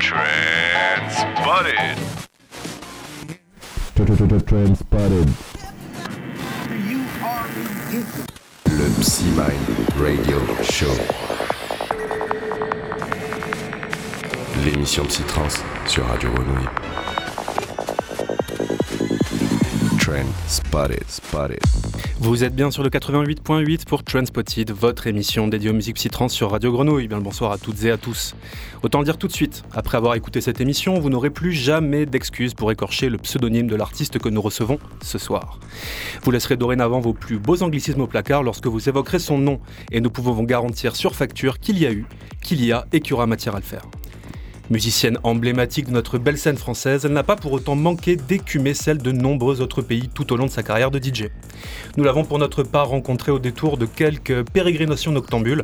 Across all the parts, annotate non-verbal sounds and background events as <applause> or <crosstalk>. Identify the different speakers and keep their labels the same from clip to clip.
Speaker 1: Transpotted.
Speaker 2: Transpotted.
Speaker 3: Le Psymind Radio Show. L'émission Psytrance sur Radio Grenouille. Trend Spotted, Spotted.
Speaker 4: Vous êtes bien sur le 88.8 pour Transpotted, votre émission dédiée aux musiques psytrance sur Radio Grenouille. Bien le bonsoir à toutes et à tous. Autant dire tout de suite, après avoir écouté cette émission, vous n'aurez plus jamais d'excuses pour écorcher le pseudonyme de l'artiste que nous recevons ce soir. Vous laisserez dorénavant vos plus beaux anglicismes au placard lorsque vous évoquerez son nom, et nous pouvons vous garantir sur facture qu'il y a eu, qu'il y a et qu'il y aura matière à le faire. Musicienne emblématique de notre belle scène française, elle n'a pas pour autant manqué d'écumer celle de nombreux autres pays tout au long de sa carrière de DJ. Nous l'avons pour notre part rencontrée au détour de quelques pérégrinations noctambules,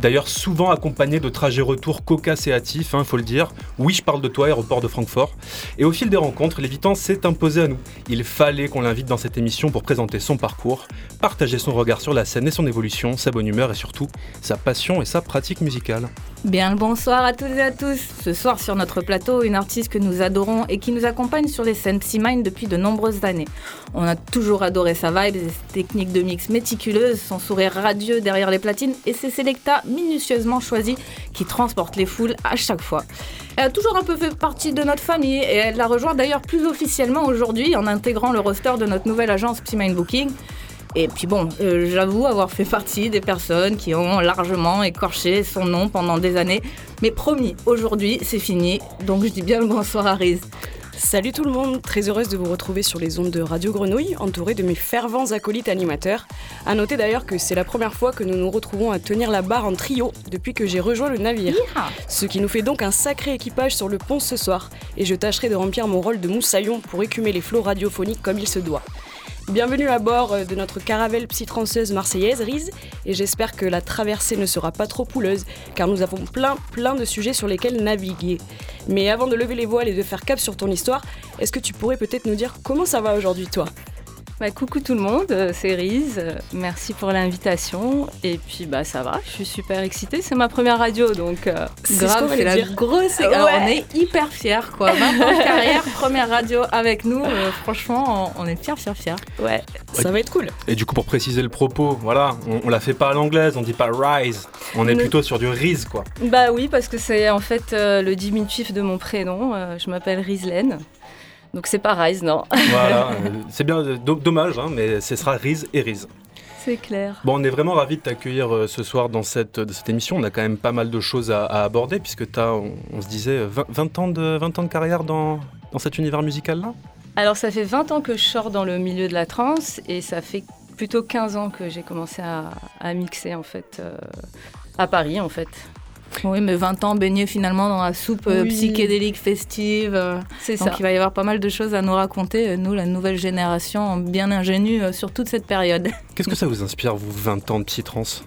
Speaker 4: d'ailleurs souvent accompagnées de trajets retour cocasses et hâtifs, il faut le dire. Oui, je parle de toi, aéroport de Francfort. Et au fil des rencontres, l'évitant s'est imposé à nous. Il fallait qu'on l'invite dans cette émission pour présenter son parcours, partager son regard sur la scène et son évolution, sa bonne humeur et surtout sa passion et sa pratique musicale.
Speaker 5: Bien le bonsoir à toutes et à tous. Ce soir sur notre plateau, une artiste que nous adorons et qui nous accompagne sur les scènes Psymind depuis de nombreuses années. On a toujours adoré sa vibe, ses techniques de mix méticuleuses, son sourire radieux derrière les platines et ses sélectas minutieusement choisis qui transportent les foules à chaque fois. Elle a toujours un peu fait partie de notre famille et elle la rejoint d'ailleurs plus officiellement aujourd'hui en intégrant le roster de notre nouvelle agence Psymind Booking. Et puis bon, euh, j'avoue avoir fait partie des personnes qui ont largement écorché son nom pendant des années. Mais promis, aujourd'hui, c'est fini. Donc je dis bien le bonsoir à Riz.
Speaker 6: Salut tout le monde, très heureuse de vous retrouver sur les ondes de Radio Grenouille, entourée de mes fervents acolytes animateurs. À noter d'ailleurs que c'est la première fois que nous nous retrouvons à tenir la barre en trio depuis que j'ai rejoint le navire. Ce qui nous fait donc un sacré équipage sur le pont ce soir. Et je tâcherai de remplir mon rôle de moussaillon pour écumer les flots radiophoniques comme il se doit. Bienvenue à bord de notre caravelle psytranceuse marseillaise, Riz, et j'espère que la traversée ne sera pas trop pouleuse, car nous avons plein, plein de sujets sur lesquels naviguer. Mais avant de lever les voiles et de faire cap sur ton histoire, est-ce que tu pourrais peut-être nous dire comment ça va aujourd'hui, toi?
Speaker 5: Bah, coucou tout le monde, euh, c'est Riz. Euh, Merci pour l'invitation. Et puis bah ça va, je suis super excitée. C'est ma première radio, donc euh,
Speaker 6: C'est
Speaker 5: grave, c'est la grosse.
Speaker 6: Ouais.
Speaker 5: Alors, on est hyper fiers quoi. 20 ans de carrière, première radio avec nous. euh, franchement, on on est fiers, fiers, fiers.
Speaker 6: Ouais, ça va être cool.
Speaker 4: Et du coup, pour préciser le propos, voilà, on, on la fait pas à l'anglaise, on dit pas rise, on est plutôt sur du Riz, quoi.
Speaker 5: Bah oui, parce que c'est en fait euh, le diminutif de mon prénom. Euh, je m'appelle Rizlen. Donc c'est pas Riz, non.
Speaker 4: Voilà, <laughs> euh, c'est bien, euh, do- dommage, hein, mais ce sera Riz et Riz.
Speaker 5: C'est clair.
Speaker 4: Bon, on est vraiment ravis de t'accueillir euh, ce soir dans cette, de cette émission. On a quand même pas mal de choses à, à aborder, puisque tu as, on, on se disait, euh, 20, 20 ans, de, 20 ans de carrière dans, dans cet univers musical-là?
Speaker 5: Alors ça fait 20 ans que je sors dans le milieu de la trance et ça fait plutôt 15 ans que j'ai commencé à, à mixer en fait euh, à Paris en fait. Oui, mais 20 ans baignés finalement dans la soupe euh,
Speaker 6: Oui.
Speaker 5: psychédélique festive. euh,
Speaker 6: C'est
Speaker 5: donc il va y avoir pas mal de choses à nous raconter, euh, nous, la nouvelle génération, bien ingénue sur toute cette période.
Speaker 4: Qu'est-ce que ça vous inspire, vous, 20 ans de psytrance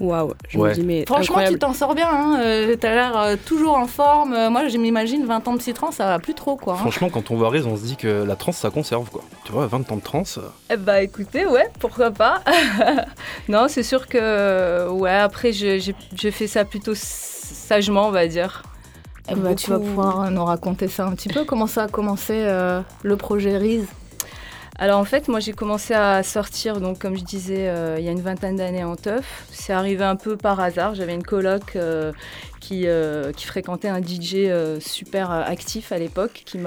Speaker 6: Waouh, je
Speaker 4: Ouais.
Speaker 6: me dis, mais
Speaker 5: Franchement,
Speaker 6: incroyable.
Speaker 5: tu t'en sors bien, hein, euh, t'as l'air euh, toujours en forme. Euh, moi, je m'imagine 20 ans de psytrance, ça va plus trop quoi. hein.
Speaker 4: Franchement, quand on voit Riz, on se dit que la trance, ça conserve, quoi. Tu vois, 20 ans de trance, euh,
Speaker 5: Eh bah écoutez, ouais, pourquoi pas. <laughs> non, c'est sûr que ouais, après je- j'ai fait ça plutôt sagement, on va dire. Eh bah, tu vas pouvoir nous raconter ça un petit peu. Comment ça a commencé euh, le projet Riz Alors en fait, moi j'ai commencé à sortir, donc comme je disais, euh, il y a une vingtaine d'années en teuf. C'est arrivé un peu par hasard. J'avais une coloc euh, qui, euh, qui fréquentait un DJ super actif à l'époque, qui,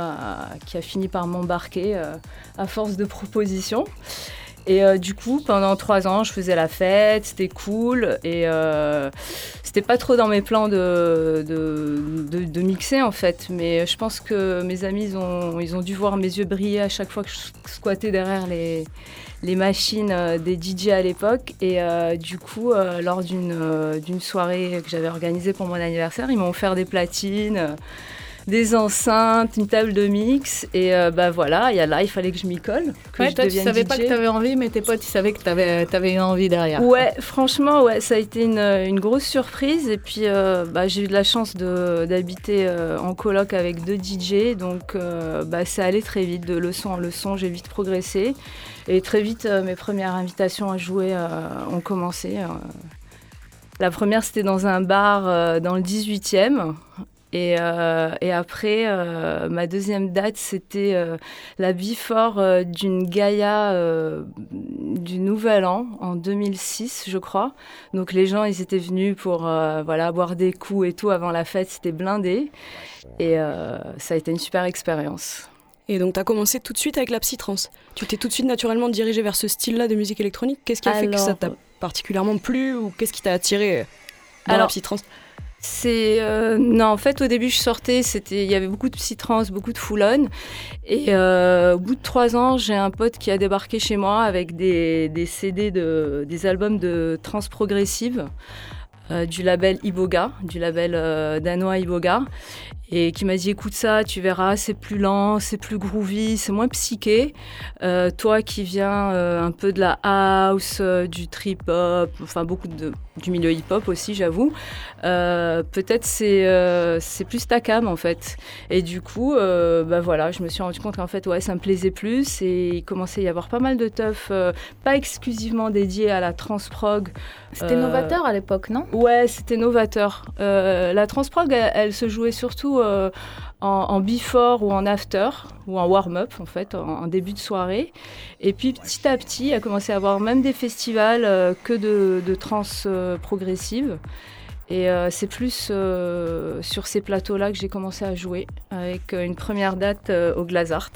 Speaker 5: qui a fini par m'embarquer à force de propositions. Et euh, du coup, pendant trois ans, je faisais la fête, c'était cool. Et euh, c'était pas trop dans mes plans de, de, mixer en fait. Mais je pense que mes amis, ils ont, ils ont dû voir mes yeux briller à chaque fois que je squattais derrière les, les machines euh, des DJ à l'époque. Et du coup, lors d'une soirée que j'avais organisée pour mon anniversaire, ils m'ont offert des platines. Des enceintes, une table de mix, et euh, bah voilà, il y a là, il fallait que je m'y colle. Que
Speaker 7: Ouais,
Speaker 5: je
Speaker 7: toi, tu savais pas que t'avais envie, mais tes potes, ils savaient que t'avais avais une envie derrière.
Speaker 5: Ouais, franchement, ouais, ça a été une, une grosse surprise. Et puis, euh, bah, j'ai eu de la chance d'habiter euh, en coloc avec deux DJ. Donc, euh, bah, c'est allé très vite. De leçon en leçon, j'ai vite progressé. Et très vite, mes premières invitations à jouer ont commencé. La première, c'était dans un bar euh, dans le 18e. Et, euh, et après, euh, ma deuxième date, c'était euh, la euh, d'une Gaïa du Nouvel An en 2006, je crois. Donc les gens, ils étaient venus pour voilà, boire des coups et tout avant la fête, c'était blindé. Et ça a été une super expérience.
Speaker 6: Et donc, tu as commencé tout de suite avec la psytrance. Tu t'es tout de suite naturellement dirigé vers ce style-là de musique électronique. Qu'est-ce qui a fait que ça t'a particulièrement plu ou qu'est-ce qui t'a attiré dans la
Speaker 5: Alors,
Speaker 6: psytrance
Speaker 5: C'est euh, non, en fait, au début, je sortais, il y avait beaucoup de psytrance, beaucoup de full-on, et euh, au bout de trois ans, j'ai un pote qui a débarqué chez moi avec des, CD de, des albums de trance progressive. euh, du label Iboga, du label danois Iboga, et qui m'a dit écoute ça, tu verras, c'est plus lent, c'est plus groovy, c'est moins psyché. Euh, toi qui viens euh, un peu de la house, euh, du trip hop, enfin beaucoup de, du milieu hip hop aussi, j'avoue, euh, peut-être c'est euh, c'est plus ta cam en fait. Et du coup, euh, bah voilà, je me suis rendu compte qu'en fait ouais, ça me plaisait plus et il commençait à y avoir pas mal de teuf, pas exclusivement dédié à la transprog.
Speaker 7: C'était novateur à l'époque, non?
Speaker 5: Ouais, c'était novateur. Euh, la transprog, elle, elle se jouait surtout euh, en, en before ou en after, ou en warm-up en fait, en, en début de soirée. Et puis petit à petit, a commencé à avoir même des festivals euh, que de, de trance euh, progressive. Et euh, c'est plus euh, sur ces plateaux-là que j'ai commencé à jouer, avec euh, une première date euh, au Glazart,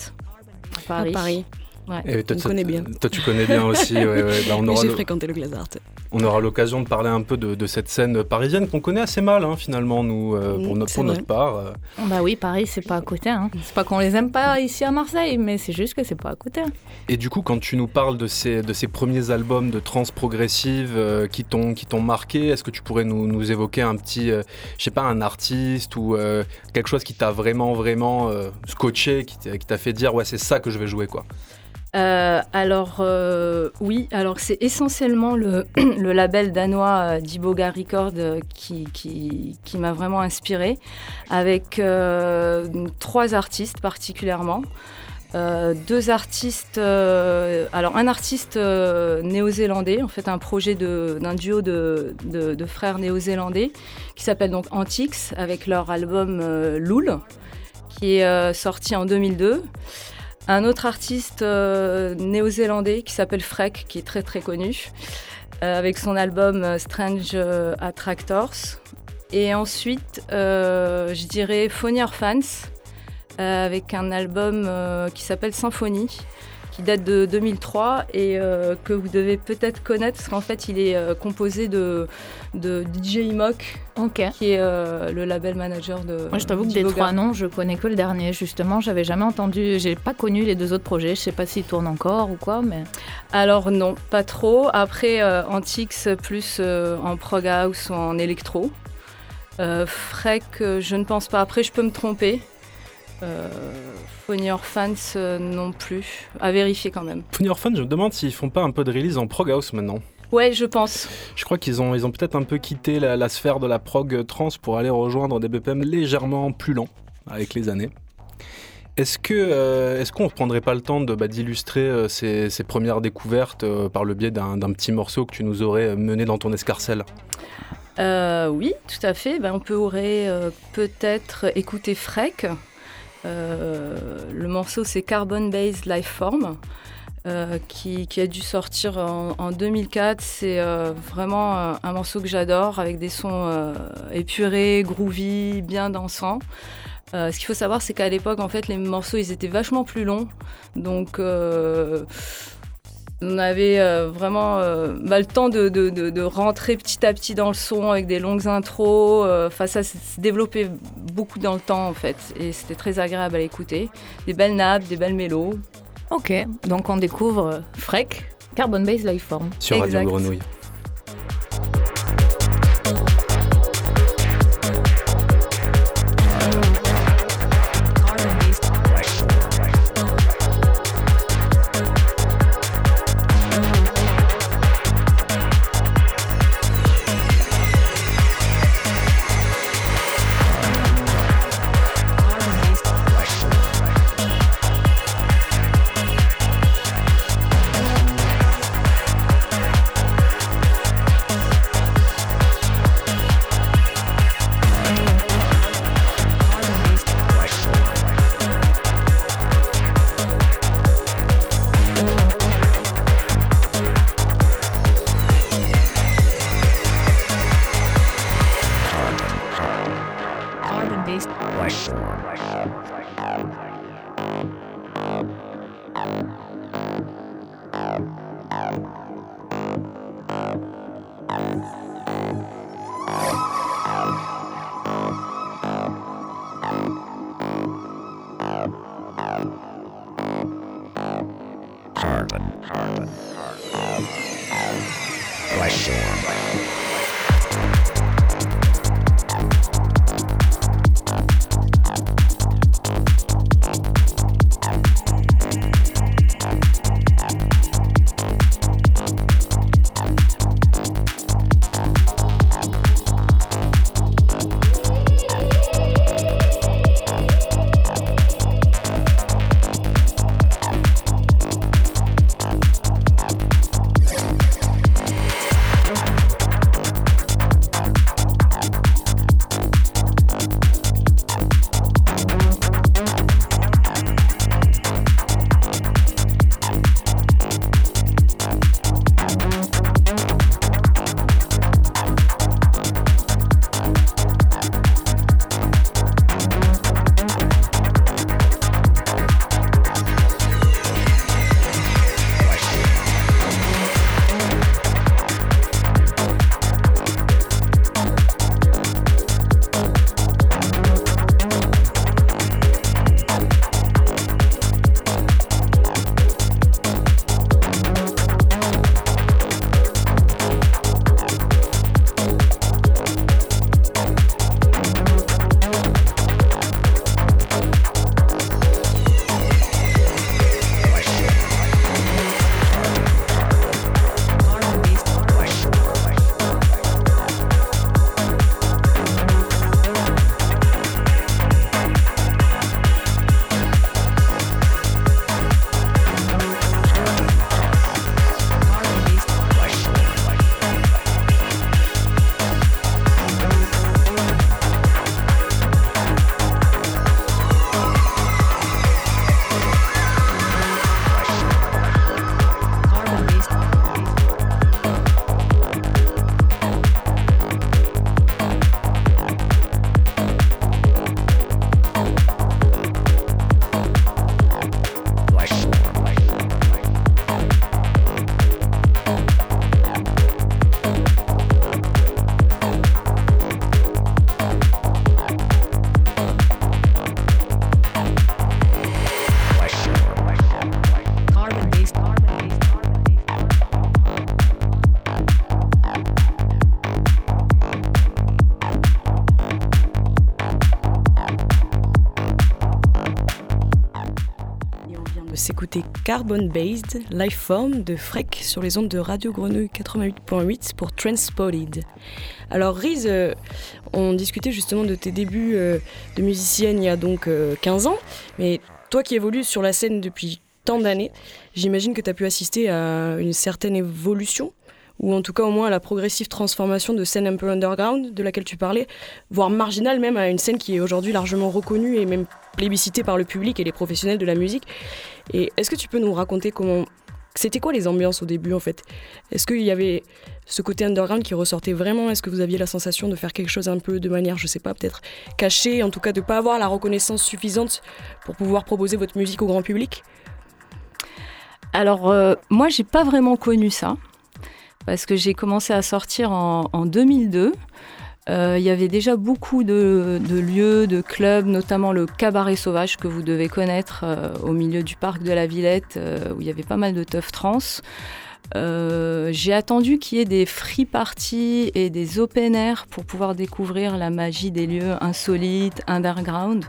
Speaker 5: à Paris.
Speaker 6: À Paris.
Speaker 5: Ouais.
Speaker 4: Et toi,
Speaker 6: On
Speaker 4: toi-
Speaker 6: connaît bien.
Speaker 4: Toi, tu connais bien aussi. ouais, ouais. Bah, on aura
Speaker 6: J'ai
Speaker 4: le-
Speaker 6: fréquenté le Glazart.
Speaker 4: On aura l'occasion de parler un peu de, de cette scène parisienne qu'on connaît assez mal, hein, finalement, nous, euh, pour, notre, pour part. euh.
Speaker 7: Bah oui, Paris, c'est pas à côté. Hein. C'est pas qu'on les aime pas ici à Marseille, mais c'est juste que c'est pas à côté.
Speaker 4: Et du coup, quand tu nous parles de ces, de ces premiers albums de trance progressive euh, qui t'ont qui t'ont marqué, est-ce que tu pourrais nous, nous évoquer un petit, euh, je sais pas, un artiste ou euh, quelque chose qui t'a vraiment, vraiment euh, scotché, qui t'a qui t'a fait dire, ouais, c'est ça que je vais jouer, quoi?
Speaker 5: Euh, alors euh, oui, alors c'est essentiellement le, <clears throat> le label danois euh, d'Iboga Record euh, qui, qui, qui m'a vraiment inspiré, avec euh, trois artistes particulièrement. Euh, deux artistes, alors un artiste néo-zélandais, en fait un projet d'un duo de, de- de frères néo-zélandais qui s'appelle donc Antix avec leur album Loul qui est sorti en 2002. Un autre artiste euh, néo-zélandais qui s'appelle Freck, qui est très très connu, euh, avec son album euh, Strange Attractors. Et ensuite, je dirais Phony Fans, avec un album qui s'appelle Symphonie, qui date de 2003 et euh, que vous devez peut-être connaître, parce qu'en fait, il est euh, composé de, de DJ Imok,
Speaker 7: Ok.
Speaker 5: qui est euh, le label manager de.
Speaker 7: Moi, je t'avoue que des trois noms, je connais que le dernier. Justement, j'avais jamais entendu, j'ai pas connu les deux autres projets. Je sais pas s'ils tournent encore ou quoi, mais.
Speaker 5: Alors non, pas trop. Après, Antix plus en prog house ou en électro. Freck, euh, je ne pense pas. Après, je peux me tromper. Euh, Phony Orphans euh, non plus. À vérifier quand même.
Speaker 4: Funny Orphan, je me demande s'ils font pas un peu de release en prog house maintenant.
Speaker 5: Ouais, je pense.
Speaker 4: Je crois qu'ils ont, ils ont peut-être un peu quitté la, la sphère de la prog trans pour aller rejoindre des BPM légèrement plus lents avec les années. Est-ce que euh, est-ce qu'on ne prendrait pas le temps de bah, d'illustrer euh, ces, ces premières découvertes par le biais d'un petit morceau que tu nous aurais mené dans ton escarcelle?
Speaker 5: Euh, oui, tout à fait. Ben, on pourrait peut-être écouter Freck. Euh, le morceau, c'est Carbon Based Lifeform. Euh, qui, a dû sortir en, en 2004. C'est euh, vraiment euh, un morceau que j'adore, avec des sons épurés, groovy, bien dansants. Ce qu'il faut savoir, c'est qu'à l'époque, en fait, les morceaux, ils étaient vachement plus longs. Donc, on avait euh, vraiment euh, bah, le temps de, de- de- de rentrer petit à petit dans le son avec des longues intros. euh, Enfin, ça s'est développé beaucoup dans le temps, en fait. Et c'était très agréable à écouter. Des belles nappes, des belles mélos.
Speaker 7: Ok. Donc on découvre Freck, Carbon Base Lifeform.
Speaker 4: sur Radio
Speaker 5: Exact.
Speaker 4: Grenouille
Speaker 2: Carbon
Speaker 6: Based Lifeform de Freck sur les ondes de Radio Grenouille 88.8 pour Transpotted. Alors Riz, euh, on discutait justement de tes débuts euh, de musicienne il y a donc 15 euh, ans, mais toi qui évolues sur la scène depuis tant d'années, j'imagine que tu as pu assister à une certaine évolution ou en tout cas au moins à la progressive transformation de scène un peu underground de laquelle tu parlais, voire marginale même à une scène qui est aujourd'hui largement reconnue et même plébiscitée par le public et les professionnels de la musique. Et est-ce que tu peux nous raconter comment c'était quoi les ambiances au début en fait? Est-ce qu'il y avait ce côté underground qui ressortait vraiment? Est-ce que vous aviez la sensation de faire quelque chose un peu de manière, je sais pas, peut-être cachée, en tout cas de ne pas avoir la reconnaissance suffisante pour pouvoir proposer votre musique au grand public?
Speaker 5: Alors euh, moi j'ai pas vraiment connu ça parce que j'ai commencé à sortir en, 2002. Euh, il y avait déjà beaucoup de, lieux, de clubs, notamment le Cabaret Sauvage que vous devez connaître euh, au milieu du parc de la Villette, euh, où il y avait pas mal de teufs trans. j'ai attendu qu'il y ait des free parties et des open air pour pouvoir découvrir la magie des lieux insolites, underground.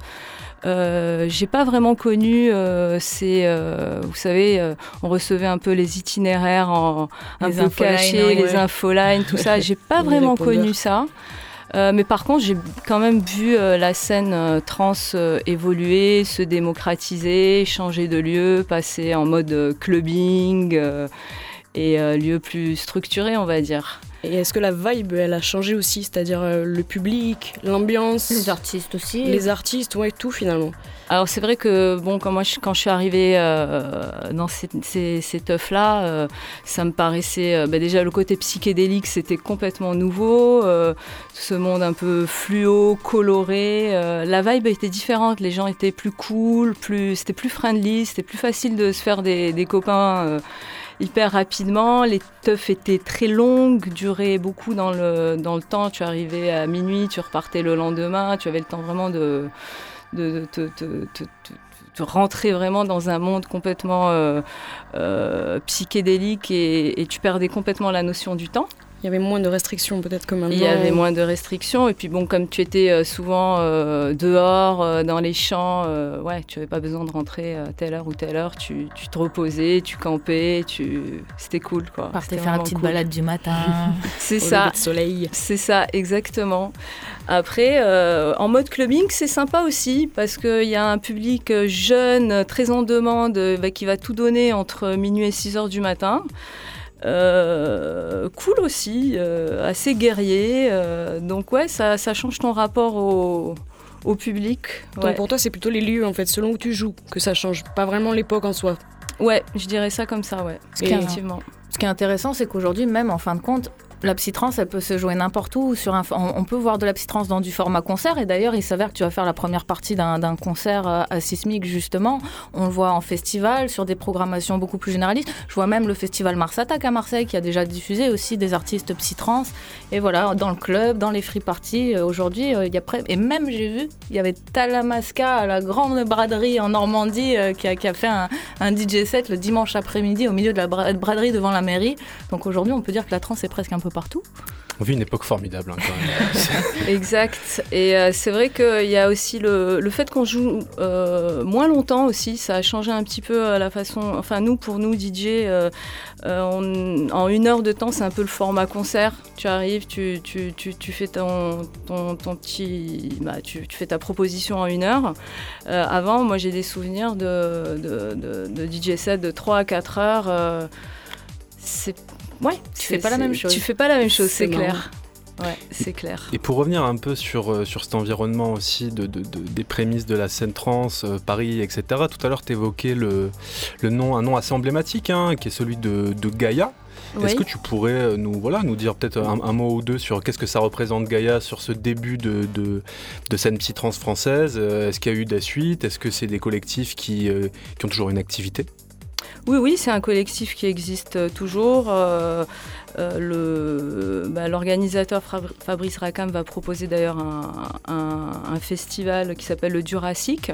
Speaker 5: Euh, j'ai pas vraiment connu euh, ces, euh, vous savez, euh, on recevait un peu les itinéraires en, un peu cachés, les infolines, tout ça. J'ai pas <laughs> vraiment connu ça. mais par contre, j'ai quand même vu la scène trans évoluer, se démocratiser, changer de lieu, passer en mode clubbing. Et lieu plus structuré, on va dire.
Speaker 6: Et est-ce que la vibe, elle a changé aussi C'est-à-dire le public, l'ambiance?
Speaker 7: Les artistes aussi.
Speaker 6: Les artistes, ouais, tout finalement.
Speaker 5: Alors c'est vrai que bon, quand, moi, je, quand je suis arrivée euh, dans ces, ces, teufs-là, euh, ça me paraissait euh, bah, déjà le côté psychédélique, c'était complètement nouveau. ce monde un peu fluo, coloré. la vibe était différente, les gens étaient plus cool, plus, c'était plus friendly, c'était plus facile de se faire des, des copains hyper rapidement. Les teufs étaient très longues, duraient beaucoup dans le, dans le temps. Tu arrivais à minuit, tu repartais le lendemain, tu avais le temps vraiment de de rentrer vraiment dans un monde complètement euh, euh, psychédélique et, tu perdais complètement la notion du temps.
Speaker 6: Il y avait moins de restrictions peut-être que maintenant.
Speaker 5: Il y avait moins de restrictions et puis bon comme tu étais euh, souvent dehors dans les champs, ouais tu n'avais pas besoin de rentrer à telle heure ou telle heure, tu, tu te reposais, tu campais, tu c'était cool quoi.
Speaker 7: Partais faire une petite balade du matin. <laughs>
Speaker 5: C'est ça.
Speaker 6: soleil.
Speaker 5: C'est ça exactement. Après, euh, en mode clubbing, c'est sympa aussi parce qu'il y a un public jeune, très en demande, bah, qui va tout donner entre minuit et 6 heures du matin. Euh, cool aussi, euh, assez guerrier. donc ouais, ça, change ton rapport au, public.
Speaker 6: Donc pour toi, c'est plutôt les lieux, en fait, selon où tu joues, que ça change, pas vraiment l'époque en soi.
Speaker 5: Ouais, je dirais ça comme ça, ouais.
Speaker 7: Ce qui est intéressant, c'est qu'aujourd'hui, même en fin de compte, la psytrance, elle peut se jouer n'importe où. On, peut voir de la psytrance dans du format concert. Et d'ailleurs, il s'avère que tu vas faire la première partie d'un concert euh, à Sismic, justement. On le voit en festival, sur des programmations beaucoup plus généralistes. Je vois même le festival Mars Attack à Marseille, qui a déjà diffusé aussi des artistes psytrance. Et voilà, dans le club, dans les free parties, euh, aujourd'hui, euh, il y a près. Et même, j'ai vu, il y avait Talamasca à la grande braderie en Normandie, qui, a, fait un, un, DJ set le dimanche après-midi au milieu de la braderie devant la mairie. Donc aujourd'hui, on peut dire que la trance est presque un peu partout.
Speaker 4: On vit une époque formidable. Hein,
Speaker 5: quand même. <laughs> exact. Et euh, c'est vrai qu'il y a aussi le, le fait qu'on joue euh, moins longtemps aussi. Ça a changé un petit peu euh, la façon. Enfin, nous, pour nous, DJ, en une heure de temps, c'est un peu le format concert. Tu arrives, tu, tu, tu, tu fais ton, ton, ton petit. Bah, tu, fais ta proposition en une heure. avant, moi, j'ai des souvenirs de, de, de, de, DJ set de 3 à 4 heures. c'est
Speaker 7: Ouais, tu fais pas la même chose.
Speaker 5: Tu fais pas la même chose, c'est clair. Ouais, c'est clair.
Speaker 4: Et pour revenir un peu sur, euh, sur cet environnement aussi, de, de, des prémices de la scène trans, euh, Paris, etc. Tout à l'heure, tu évoquais le, le, nom, un nom assez emblématique, hein, qui est celui de, de Gaïa. Est-ce que tu pourrais euh, nous, voilà, nous dire peut-être un, mot ou deux sur qu'est-ce que ça représente Gaïa sur ce début de, de, de scène psy-trans française? Est-ce qu'il y a eu des suites? Est-ce que c'est des collectifs qui, qui ont toujours une activité?
Speaker 5: Oui, oui, c'est un collectif qui existe euh, toujours. Euh, euh, bah, l'organisateur Fabrice Racam va proposer d'ailleurs un, festival qui s'appelle le Jurassic.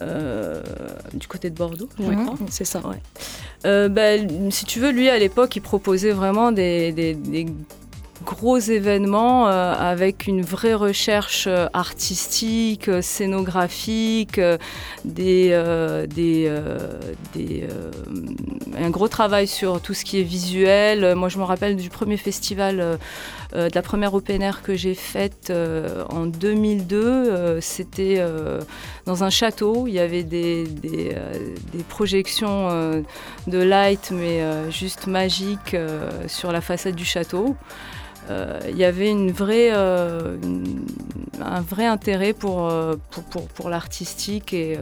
Speaker 5: du côté de Bordeaux,
Speaker 6: c'est ça.
Speaker 5: Bah, si tu veux, lui à l'époque, il proposait vraiment des gros événements euh, avec une vraie recherche euh, artistique, euh, scénographique, un gros travail sur tout ce qui est visuel. Moi, je me rappelle du premier festival, de la première open air que j'ai faite en 2002. C'était dans un château. Il y avait des, des, des projections de light, mais juste magiques sur la façade du château. Euh, il y avait une vraie, euh, un vrai intérêt pour, euh, pour, pour, pour l'artistique et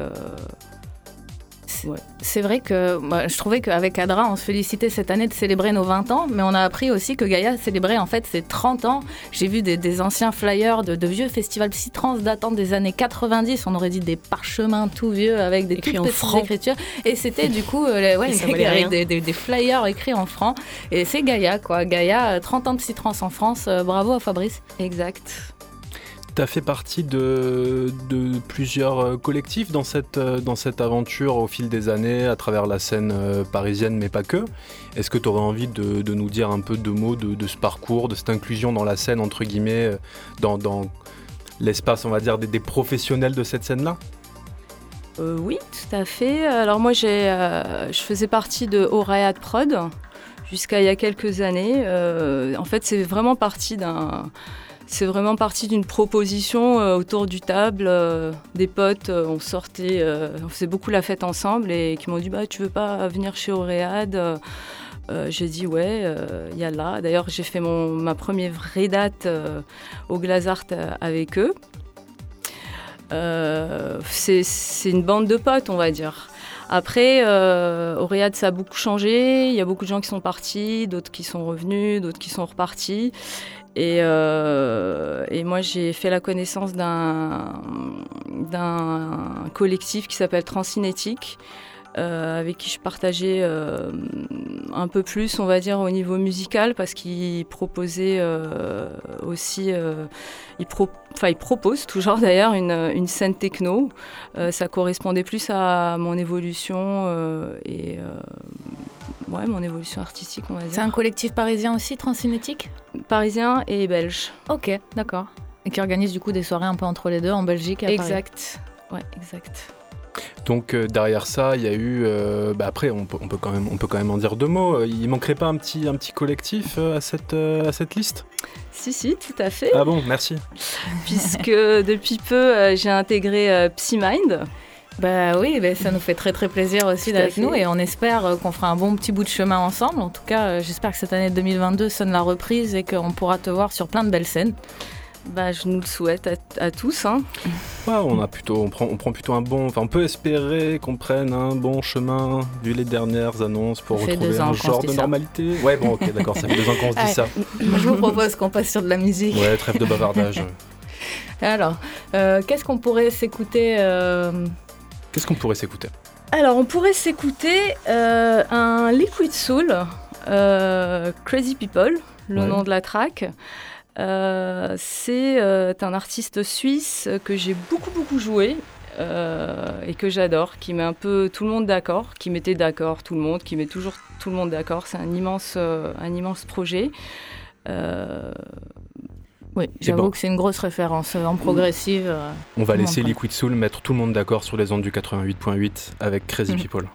Speaker 7: c'est vrai que je trouvais qu'avec Adra, on se félicitait cette année de célébrer nos 20 ans, mais on a appris aussi que Gaïa célébrait en fait ses 30 ans. J'ai vu des, anciens flyers de, vieux festivals psytrance datant des années 90, on aurait dit des parchemins tout vieux avec des
Speaker 6: écrits en franc.
Speaker 7: écritures. Et c'était du coup ouais, des, des, flyers écrits en franc. Et c'est Gaïa, quoi. Gaïa, 30 ans de psytrance en France. Euh, bravo à Fabrice.
Speaker 5: Exact.
Speaker 4: Tu as fait partie de, plusieurs euh, collectifs dans cette, euh, dans cette aventure au fil des années, à travers la scène euh, parisienne, mais pas que. Est-ce que tu aurais envie de, nous dire un peu de mots de, ce parcours, de cette inclusion dans la scène, entre guillemets, dans, l'espace, on va dire, des, professionnels de cette scène-là?
Speaker 5: Oui, tout à fait. Alors moi, je faisais partie de Auréat Prod jusqu'à il y a quelques années. en fait, c'est vraiment parti d'un c'est vraiment parti d'une proposition euh, autour du table. Euh, des potes, euh, on sortait, on faisait beaucoup la fête ensemble et qui m'ont dit bah, Tu veux pas venir chez Auréade euh, j'ai dit ouais, euh, il y a là. D'ailleurs, j'ai fait ma première vraie date euh, au Glazart euh, avec eux. Euh, c'est une bande de potes, on va dire. Après, euh, au Riyad, ça a beaucoup changé. Il y a beaucoup de gens qui sont partis, d'autres qui sont revenus, d'autres qui sont repartis. Et, euh, et moi, j'ai fait la connaissance d'un collectif qui s'appelle Transcinétique, euh, avec qui je partageais euh, un peu plus, on va dire, au niveau musical, parce qu'il proposait aussi, il, il propose toujours d'ailleurs une, une scène techno. Ça correspondait plus à mon évolution et ouais, mon évolution artistique, on va
Speaker 7: C'est
Speaker 5: dire.
Speaker 7: un collectif parisien aussi, Transcinétique
Speaker 5: Parisien et belge.
Speaker 7: Ok, d'accord. Et qui organise du coup des soirées un peu entre les deux en Belgique et à Paris.
Speaker 5: Exact. Ouais, exact.
Speaker 4: Donc euh, derrière ça, il y a eu. euh, bah, après, on peut, on peut quand même, on peut quand même en dire deux mots. Euh, Il manquerait pas un petit, un petit collectif euh, à cette, euh, à cette liste?
Speaker 5: Si, si, tout à fait.
Speaker 4: Ah bon, merci.
Speaker 5: Puisque depuis peu, euh, j'ai intégré euh, PsyMind.
Speaker 7: Bah oui, bah, ça nous fait très très plaisir aussi d'être nous et on espère euh, qu'on fera un bon petit bout de chemin ensemble. En tout cas, euh, j'espère que cette année 2022 sonne la reprise et qu'on pourra te voir sur plein de belles scènes.
Speaker 5: Bah, je nous le souhaite à, à tous. Hein.
Speaker 4: Ouais, on a plutôt, on prend, on prend plutôt un bon. Enfin, on peut espérer qu'on prenne un bon chemin vu les dernières annonces pour
Speaker 7: Ça
Speaker 4: retrouver un genre de
Speaker 7: ça.
Speaker 4: normalité. Ouais, bon, ok, d'accord, ça fait deux ans qu'on se dit
Speaker 7: Ouais.
Speaker 4: ça.
Speaker 7: Je vous propose qu'on passe sur de la musique.
Speaker 4: Ouais, trêve de bavardage. <laughs>
Speaker 7: Alors, euh, qu'est-ce qu'on pourrait s'écouter euh,
Speaker 4: Qu'est-ce qu'on pourrait s'écouter
Speaker 5: Alors, on pourrait s'écouter euh, un Liquid Soul, euh, Crazy People, le
Speaker 4: Ouais.
Speaker 5: nom de la track. Euh, c'est un artiste suisse que j'ai beaucoup beaucoup joué et que j'adore, qui met un peu tout le monde d'accord, qui mettait d'accord tout le monde, qui met toujours tout le monde d'accord. C'est un immense, un immense projet. Euh,
Speaker 7: Oui, j'avoue
Speaker 4: bon.
Speaker 7: que c'est une grosse référence euh, en progressive. euh.
Speaker 4: On va laisser Liquid Soul mettre tout le monde d'accord sur les ondes du 88.8 avec Crazy
Speaker 7: Mhm.
Speaker 2: People.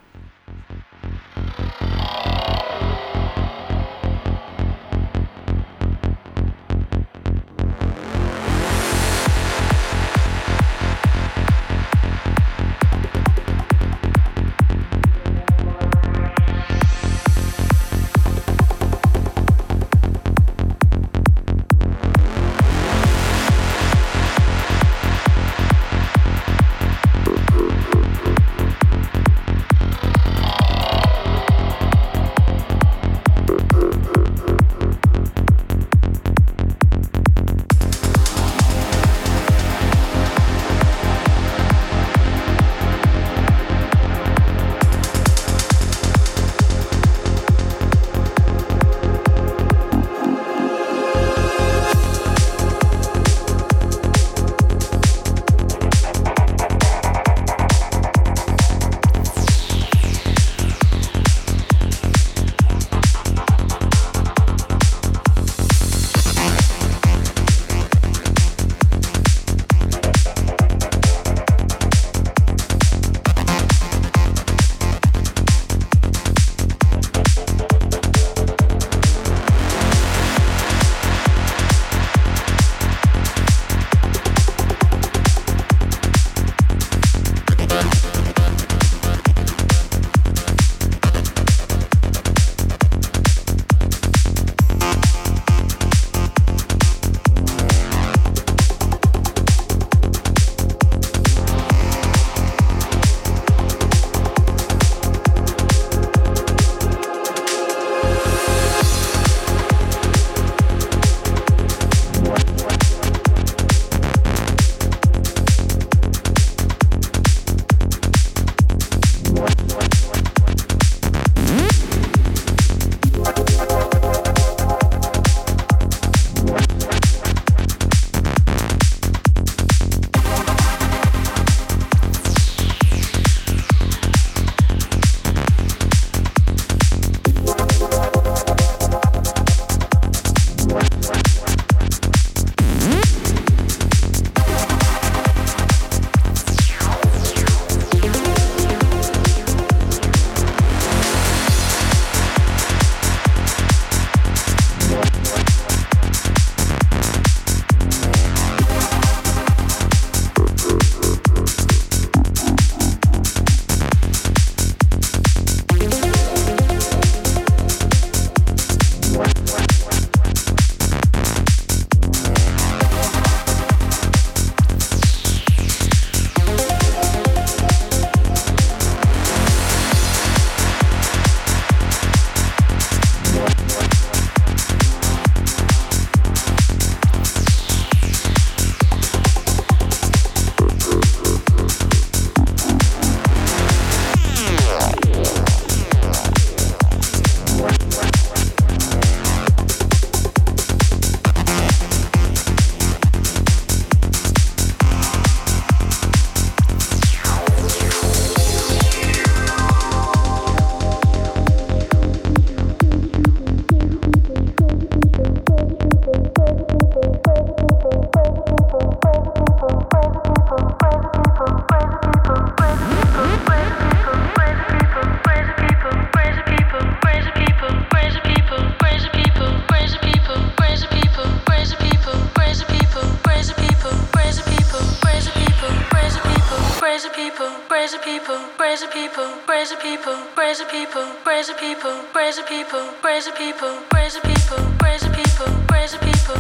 Speaker 2: Praise people, praise people, praise people, praise people, praise people,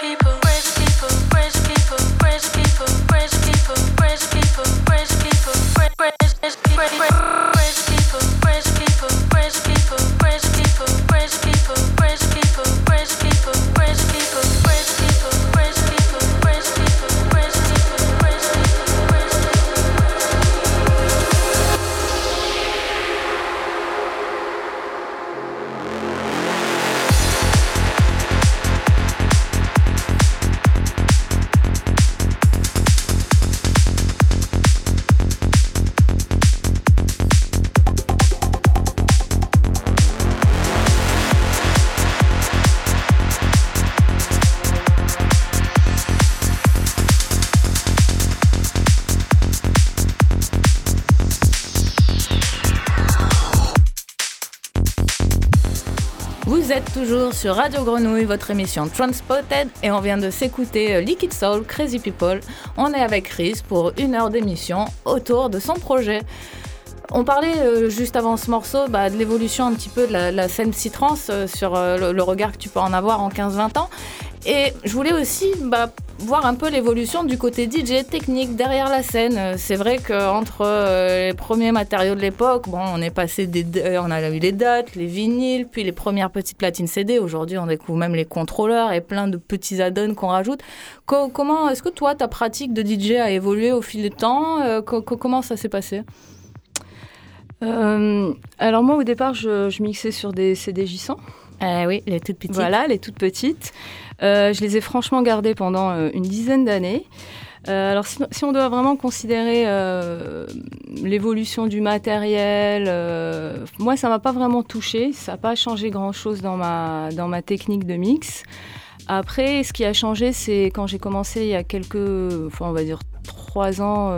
Speaker 2: people,
Speaker 7: sur Radio Grenouille, votre émission Transpotted, et on vient de s'écouter euh, Liquid Soul, Crazy People. On est avec Chris pour une heure d'émission autour de son projet. On parlait euh, juste avant ce morceau bah, de l'évolution un petit peu de la, scène psytrance euh, sur euh, le, le regard que tu peux en avoir en 15-20 ans. Et je voulais aussi bah, voir un peu l'évolution du côté DJ technique derrière la scène. Euh, C'est vrai qu'entre euh, les premiers matériaux de l'époque, bon, on est passé des, euh, on a eu les dates, les vinyles, puis les premières petites platines CD. Aujourd'hui, on découvre même les contrôleurs et plein de petits add-ons qu'on rajoute. Co- comment est-ce que toi, ta pratique de DJ a évolué au fil du temps Euh, co- co- Comment ça s'est passé?
Speaker 5: Euh, alors moi au départ je, je mixais sur des CD J100,
Speaker 7: Eh oui, les toutes petites.
Speaker 5: voilà les toutes petites. Euh, je les ai franchement gardées pendant euh, une dizaine d'années. Euh, alors si, on doit vraiment considérer l'évolution du matériel, moi ça m'a pas vraiment touché, ça n'a pas changé grand chose dans ma, dans ma technique de mix. Après, ce qui a changé, c'est quand j'ai commencé il y a quelques, on va dire trois ans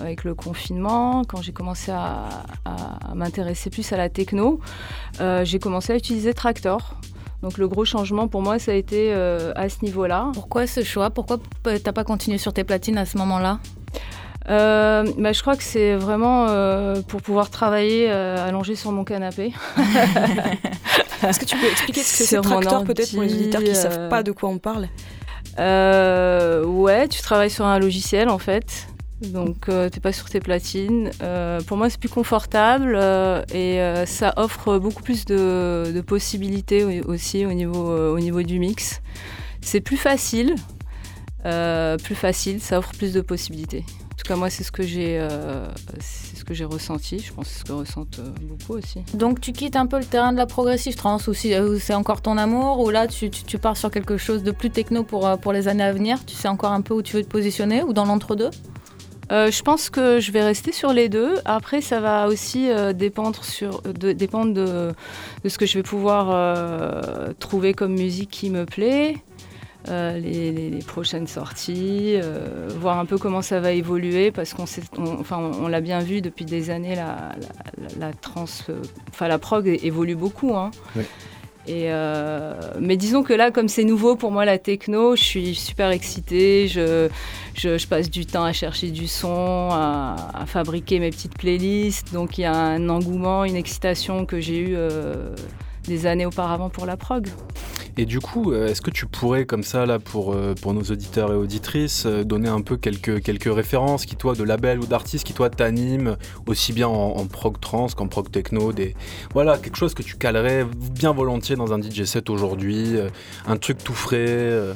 Speaker 5: avec le confinement, quand j'ai commencé à, à- m'intéresser plus à la techno, j'ai commencé à utiliser Tractor. Donc le gros changement pour moi, ça a été euh, à ce niveau-là.
Speaker 7: Pourquoi ce choix? Pourquoi p- t'as pas continué sur tes platines à ce moment-là?
Speaker 5: Euh, bah, je crois que c'est vraiment euh, pour pouvoir travailler euh, allongé sur mon canapé. <laughs>
Speaker 6: Est-ce que tu peux expliquer ce que c'est Tractor peut-être pour les auditeurs qui ne savent
Speaker 5: euh,
Speaker 6: pas de quoi on parle?
Speaker 5: Euh, ouais, tu travailles sur un logiciel en fait. Donc, euh, t'es pas sur tes platines. Euh, pour moi, c'est plus confortable euh, et euh, ça offre beaucoup plus de, possibilités au- aussi au niveau, au niveau du mix. C'est plus facile, plus facile, ça offre plus de possibilités. En tout cas, moi, c'est ce que j'ai, c'est ce que ressenti. Je pense que c'est ce que ressentent beaucoup aussi.
Speaker 7: Donc tu quittes un peu le terrain de la progressive trance ou c'est encore ton amour ou là tu, pars sur quelque chose de plus techno pour les années à venir Tu sais encore un peu où tu veux te positionner ou dans l'entre-deux?
Speaker 5: Euh, je pense que je vais rester sur les deux. Après, ça va aussi euh, dépendre, sur, de, dépendre de, de ce que je vais pouvoir euh, trouver comme musique qui me plaît, euh, les, prochaines sorties, euh, voir un peu comment ça va évoluer, parce qu'on enfin, on, l'a bien vu depuis des années, la, la, trans, euh, enfin la prog évolue beaucoup. hein.
Speaker 4: Oui.
Speaker 5: Et euh, mais disons que là, comme c'est nouveau pour moi la techno, je suis super excitée. Je, je, je passe du temps à chercher du son, à, à fabriquer mes petites playlists. Donc il y a un engouement, une excitation que j'ai eu euh, des années auparavant pour la prog.
Speaker 4: Et du coup, euh, est-ce que tu pourrais, comme ça, là, pour, euh, nos auditeurs et auditrices, euh, donner un peu quelques, quelques références qui, toi, de labels ou d'artistes qui, toi, t'animent, aussi bien en, prog trans qu'en prog techno. Voilà, quelque chose que tu calerais bien volontiers dans un DJ set aujourd'hui, un truc tout frais.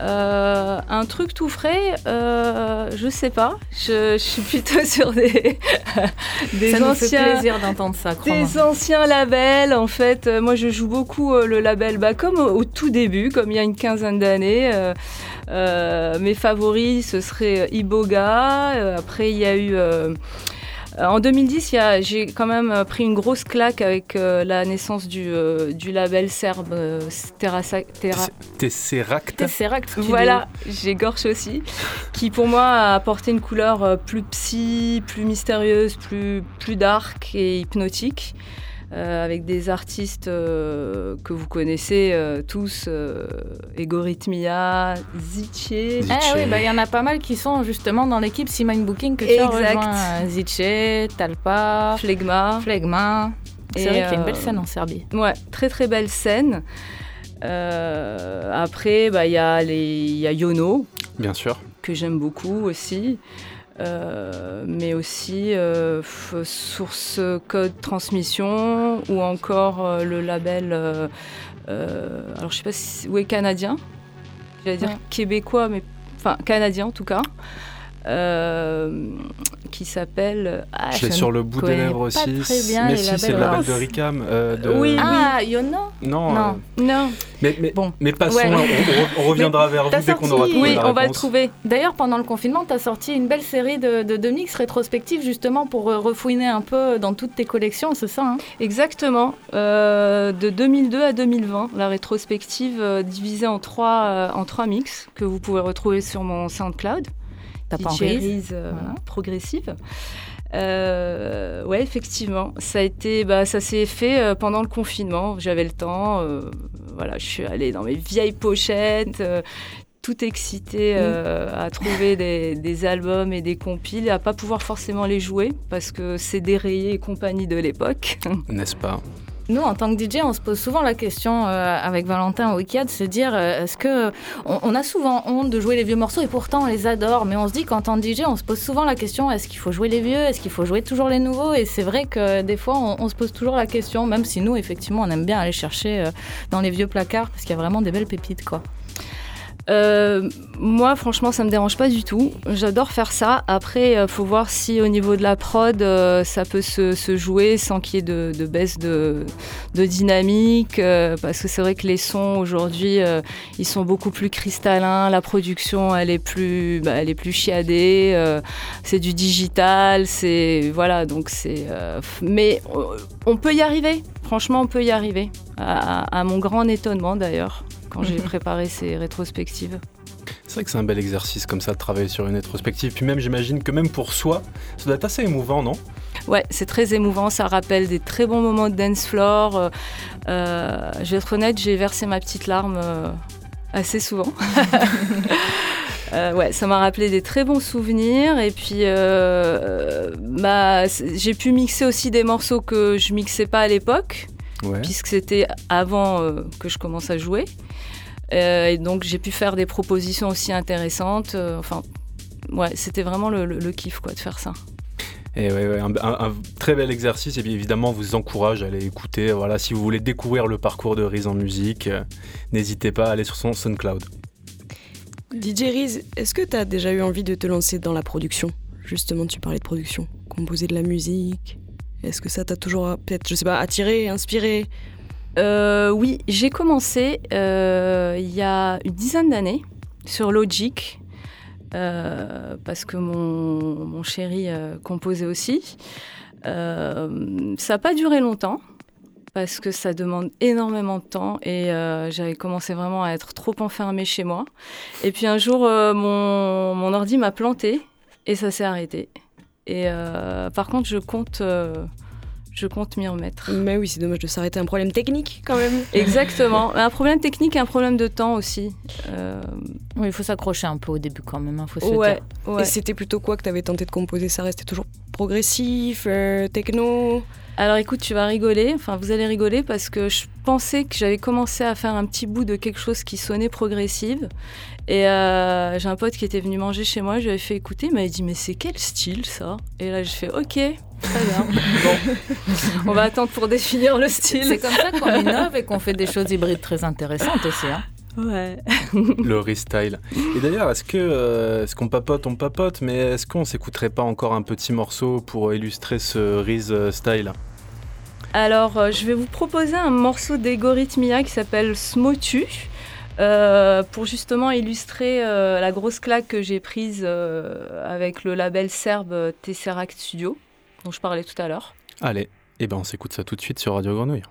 Speaker 4: Euh.
Speaker 5: Un truc tout frais, euh, je sais pas. Je, je suis plutôt <laughs> sur des, des
Speaker 7: Ça fait
Speaker 5: anciens.
Speaker 7: plaisir d'entendre ça, crois-moi.
Speaker 5: Des anciens labels, en fait. Euh, moi, je joue beaucoup euh, le label, bah, comme au, au tout début, comme il y a une quinzaine d'années. Mes favoris, ce serait Iboga. Après, il y a eu en 2010, il y a- j'ai quand même euh, pris une grosse claque avec euh, la naissance du, euh, du label serbe euh, Terrasa- Terra-
Speaker 4: Tesseract.
Speaker 7: Tesseract.
Speaker 5: Voilà, j'égorge aussi, qui pour moi a apporté une couleur euh, plus psy, plus mystérieuse, plus, plus dark et hypnotique, euh, avec des artistes euh, que vous connaissez euh, tous, euh, Egorithmia, Ziche.
Speaker 7: Eh oui, bah, il y en a pas mal qui sont justement dans l'équipe C-Mind Booking que tu as
Speaker 5: Exact.
Speaker 7: rejoint. euh, Ziche, Talpa,
Speaker 5: Phlegma.
Speaker 7: Flegma. C'est vrai qu'il y a une
Speaker 5: euh,
Speaker 7: belle scène en Serbie.
Speaker 5: Ouais, très très belle scène. Euh, après, bah, il y, a les- il y a Yono,
Speaker 4: Bien sûr.
Speaker 5: que j'aime beaucoup aussi. Euh, mais aussi euh, Source Code Transmission ou encore euh, le label, euh, euh, alors je sais pas si est canadien, j'allais dire
Speaker 7: Ouais.
Speaker 5: québécois, mais enfin canadien en tout cas, euh, qui s'appelle. ah,
Speaker 4: Je l'ai sur le bout des lèvres
Speaker 7: pas
Speaker 4: aussi.
Speaker 7: très bien
Speaker 4: mais
Speaker 7: les
Speaker 4: si, c'est le
Speaker 7: labels.
Speaker 4: label de Ricam. euh, de-
Speaker 5: Oui,
Speaker 7: Ah, Yono
Speaker 4: Non.
Speaker 7: Non.
Speaker 4: euh,
Speaker 5: Non.
Speaker 4: mais, mais,
Speaker 7: Bon.
Speaker 4: mais passons,
Speaker 5: Ouais.
Speaker 4: on, <laughs> reviendra vers vous
Speaker 7: t'as
Speaker 4: dès qu'on aura
Speaker 7: sorti-
Speaker 4: trouvé
Speaker 5: Oui,
Speaker 4: la
Speaker 5: on va le trouver.
Speaker 7: D'ailleurs, pendant le confinement, tu as sorti une belle série de, de, de mix rétrospectifs justement pour euh, refouiner un peu dans toutes tes collections, c'est ça hein?
Speaker 5: Exactement. Euh, de 2002 à 2020, la rétrospective divisée en trois, euh, en trois mix que vous pouvez retrouver sur mon SoundCloud.
Speaker 7: En
Speaker 5: euh,
Speaker 7: Voilà.
Speaker 5: progressive. Euh, ouais, effectivement, ça a été, bah, ça s'est fait euh, pendant le confinement. J'avais le temps, euh, voilà, je suis allée dans mes vieilles pochettes, euh, tout excitée euh, à trouver des, des albums et des compiles, et à pas pouvoir forcément les jouer parce que c'est dérayé et compagnie de l'époque.
Speaker 4: N'est-ce pas?
Speaker 7: Nous, en tant que DJ, on se pose souvent la question euh, avec Valentin au Wikid, de se dire euh, est-ce que on, on a souvent honte de jouer les vieux morceaux et pourtant on les adore, mais on se dit qu'en tant que DJ, on se pose souvent la question est-ce qu'il faut jouer les vieux, est-ce qu'il faut jouer toujours les nouveaux? Et c'est vrai que des fois, on, on se pose toujours la question, même si nous, effectivement, on aime bien aller chercher euh, dans les vieux placards parce qu'il y a vraiment des belles pépites, quoi.
Speaker 5: Euh, moi, franchement, ça me dérange pas du tout. J'adore faire ça. Après, euh, faut voir si au niveau de la prod, euh, ça peut se, jouer sans qu'il y ait de, baisse de, dynamique. parce que c'est vrai que les sons aujourd'hui, ils sont beaucoup plus cristallins. La production, elle est plus, bah, elle est plus chiadée. c'est du digital. C'est voilà. Donc c'est. mais on peut y arriver. Franchement, on peut y arriver. À, à mon grand étonnement, d'ailleurs, quand j'ai <laughs> préparé ces rétrospectives.
Speaker 4: C'est vrai que c'est un bel exercice comme ça de travailler sur une rétrospective. Puis même, j'imagine que même pour soi, ça doit être assez émouvant, non?
Speaker 5: Ouais, c'est très émouvant, ça rappelle des très bons moments de dance floor. Euh, euh, je vais être honnête, j'ai versé ma petite larme euh, assez souvent. <laughs> Euh, ouais, ça m'a rappelé des très bons souvenirs et puis euh, bah, j'ai pu mixer aussi des morceaux que je mixais pas à l'époque
Speaker 4: Ouais.
Speaker 5: puisque c'était avant euh, que je commence à jouer. Et donc j'ai pu faire des propositions aussi intéressantes. enfin, ouais, c'était vraiment le, le- le kiff quoi de faire ça.
Speaker 4: Et ouais, ouais, un, un- un très bel exercice. Et puis évidemment, on vous encourage à aller écouter. Voilà, si vous voulez découvrir le parcours de Riz en musique, euh, n'hésitez pas à aller sur son SoundCloud.
Speaker 6: DJ Riz, est-ce que tu as déjà eu envie de te lancer dans la production? Justement, tu parlais de production, composer de la musique. Est-ce que ça t'a toujours, peut-être, je sais pas, attiré, inspiré?
Speaker 5: Euh, oui, j'ai commencé euh, il y a une dizaine d'années sur Logic. euh, parce que mon, mon chéri composait aussi. Ça n'a pas duré longtemps parce que ça demande énormément de temps et euh, j'avais commencé vraiment à être trop enfermée chez moi. Et puis un jour, euh, mon, mon ordi m'a planté et ça s'est arrêté. Et euh, par contre, je compte, euh, je compte m'y remettre.
Speaker 6: Mais oui, c'est dommage de s'arrêter. Un problème technique quand même. <laughs>
Speaker 5: Exactement. Un problème technique et un problème de temps aussi. Euh,
Speaker 7: Oui, il faut s'accrocher un peu au début quand même, il faut se
Speaker 5: ouais,
Speaker 7: dire.
Speaker 5: ouais.
Speaker 6: Et c'était plutôt quoi que tu avais tenté de composer? Ça restait toujours progressif, euh, techno?
Speaker 5: Alors écoute, tu vas rigoler, enfin vous allez rigoler parce que je pensais que j'avais commencé à faire un petit bout de quelque chose qui sonnait progressive. Et euh, j'ai un pote qui était venu manger chez moi, je lui avais fait écouter, il m'avait dit mais c'est quel style ça? Et là j'ai fait ok, très bien. <laughs> bon, on va attendre pour définir le
Speaker 7: C'est
Speaker 5: style.
Speaker 7: comme ça qu'on innove et qu'on fait des choses hybrides très intéressantes aussi. hein.
Speaker 5: Ouais. <laughs>
Speaker 4: le restyle. Et d'ailleurs, est-ce que euh, est-ce qu'on papote, on papote, mais est-ce qu'on s'écouterait pas encore un petit morceau pour illustrer ce Riz euh, style?
Speaker 5: Alors, euh, je vais vous proposer un morceau d'Egorithmia qui s'appelle Smotu. euh, pour justement illustrer la grosse claque que j'ai prise avec le label serbe Tesseract Studio. dont je parlais tout à l'heure.
Speaker 4: Allez, et ben on s'écoute ça tout de suite sur Radio Grenouille.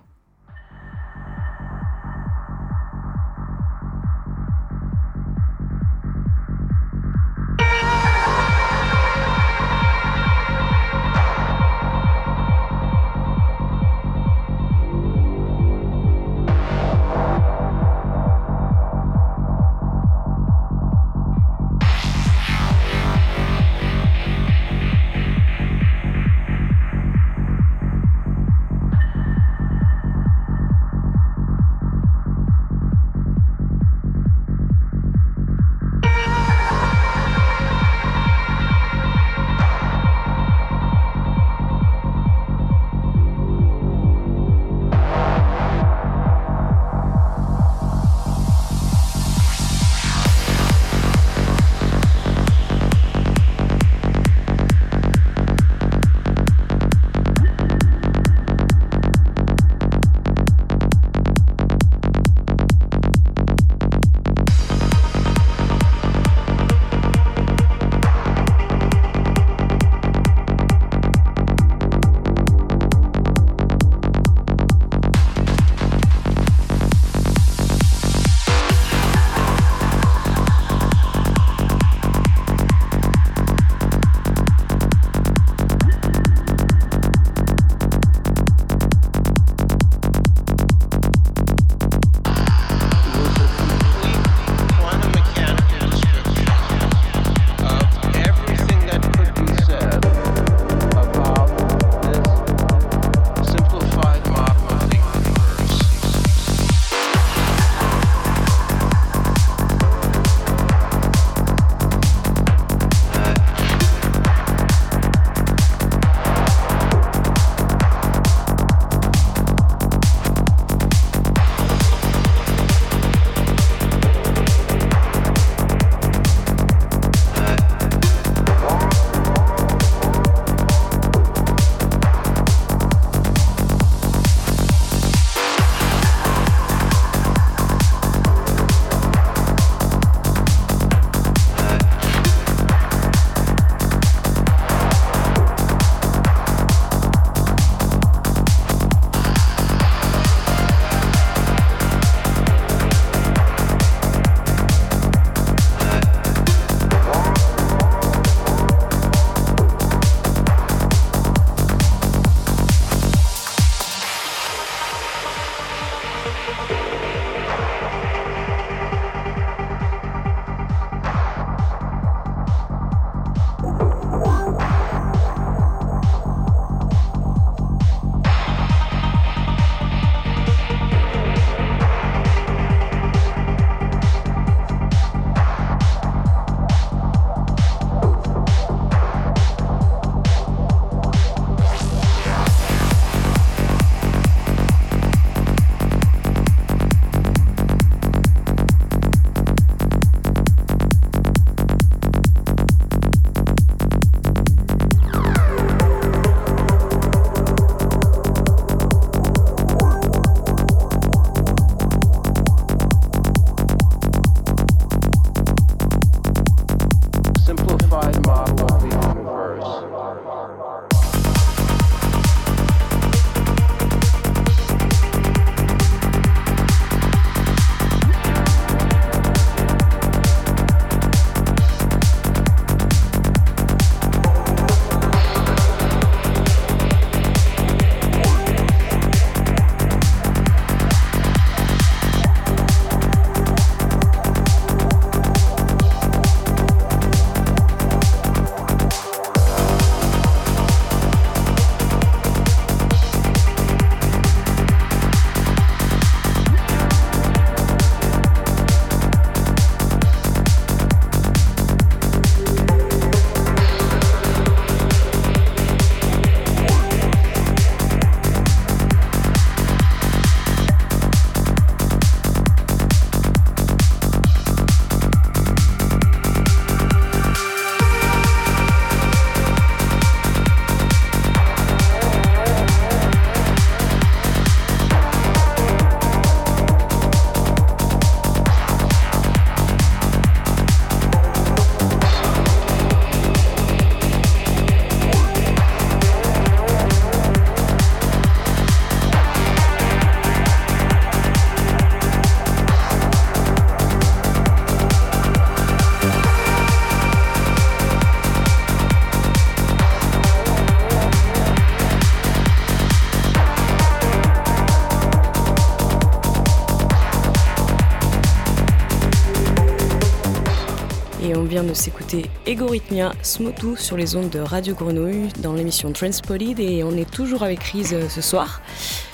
Speaker 6: De s'écouter Egorithmia Smotu sur les ondes de Radio Grenouille dans l'émission Transpotted et on est toujours avec Riz euh, ce soir.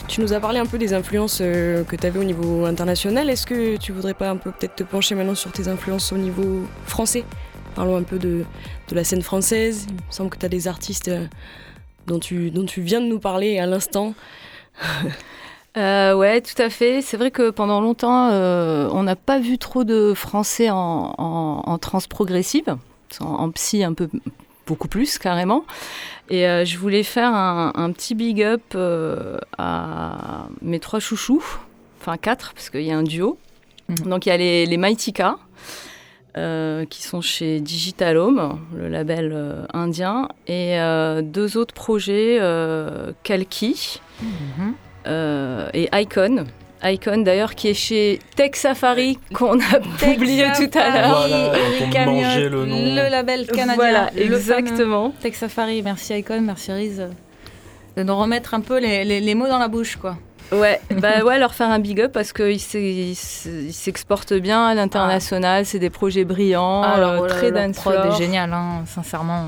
Speaker 6: Tu nous as parlé un peu des influences euh, que tu avais au niveau international. Est-ce que tu voudrais pas un peu peut-être te pencher maintenant sur tes influences au niveau français? Parlons un peu de, de la scène française. Il me semble que tu as des artistes euh, dont tu, dont tu viens de nous parler à l'instant. <laughs>
Speaker 5: Euh, ouais, tout à fait. C'est vrai que pendant longtemps, euh, on n'a pas vu trop de Français en, en, en trans progressive, en, en psy un peu beaucoup plus carrément. Et euh, je voulais faire un, un petit big up euh, à mes trois chouchous, enfin quatre, parce qu'il y a un duo.
Speaker 7: Mhm.
Speaker 5: Donc il y a les, les Maitika, euh, qui sont chez Digital Home, le label euh, indien, et euh, deux autres projets, Kalki
Speaker 7: Mhm.
Speaker 5: Et Icon. Icon d'ailleurs qui est chez Tech Safari qu'on a publié tout à l'heure.
Speaker 4: Voilà, le
Speaker 7: label canadien.
Speaker 5: Voilà, exactement.
Speaker 7: Tech Safari, merci Icon, merci Riz. euh, De nous remettre un peu les, les- les mots dans la bouche, quoi.
Speaker 5: Ouais, <laughs> bah ouais, leur faire un big up parce qu'ils s'e- ils s'e- ils s'exportent bien à l'international, c'est des projets brillants, euh,
Speaker 7: voilà,
Speaker 5: très dance
Speaker 7: prod est génial, hein, sincèrement.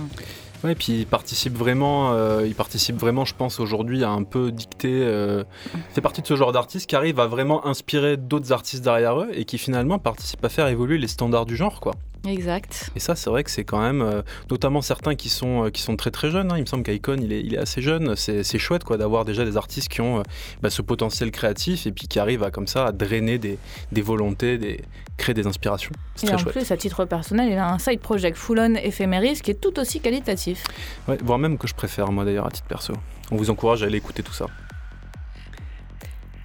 Speaker 4: Et puis il participe vraiment, euh, il participe vraiment, je pense aujourd'hui à un peu dicter. Euh, fait partie de ce genre d'artistes qui arrive à vraiment inspirer d'autres artistes derrière eux et qui finalement participent à faire évoluer les standards du genre, quoi.
Speaker 5: Exact.
Speaker 4: Et ça, c'est vrai que c'est quand même, euh, notamment certains qui sont, euh, qui sont très très jeunes. hein. Il me semble qu'Icon, il est, il est assez jeune. C'est c'est chouette quoi d'avoir déjà des artistes qui ont euh, bah, ce potentiel créatif et puis qui arrivent à comme ça à drainer des, des volontés, des, créer des inspirations. C'est
Speaker 7: Et
Speaker 4: très
Speaker 7: en
Speaker 4: chouette.
Speaker 7: plus, à titre personnel, il a un side project full-on éphéméris qui est tout aussi qualitatif.
Speaker 4: Ouais, voire même que je préfère moi d'ailleurs à titre perso. On vous encourage à aller écouter tout ça.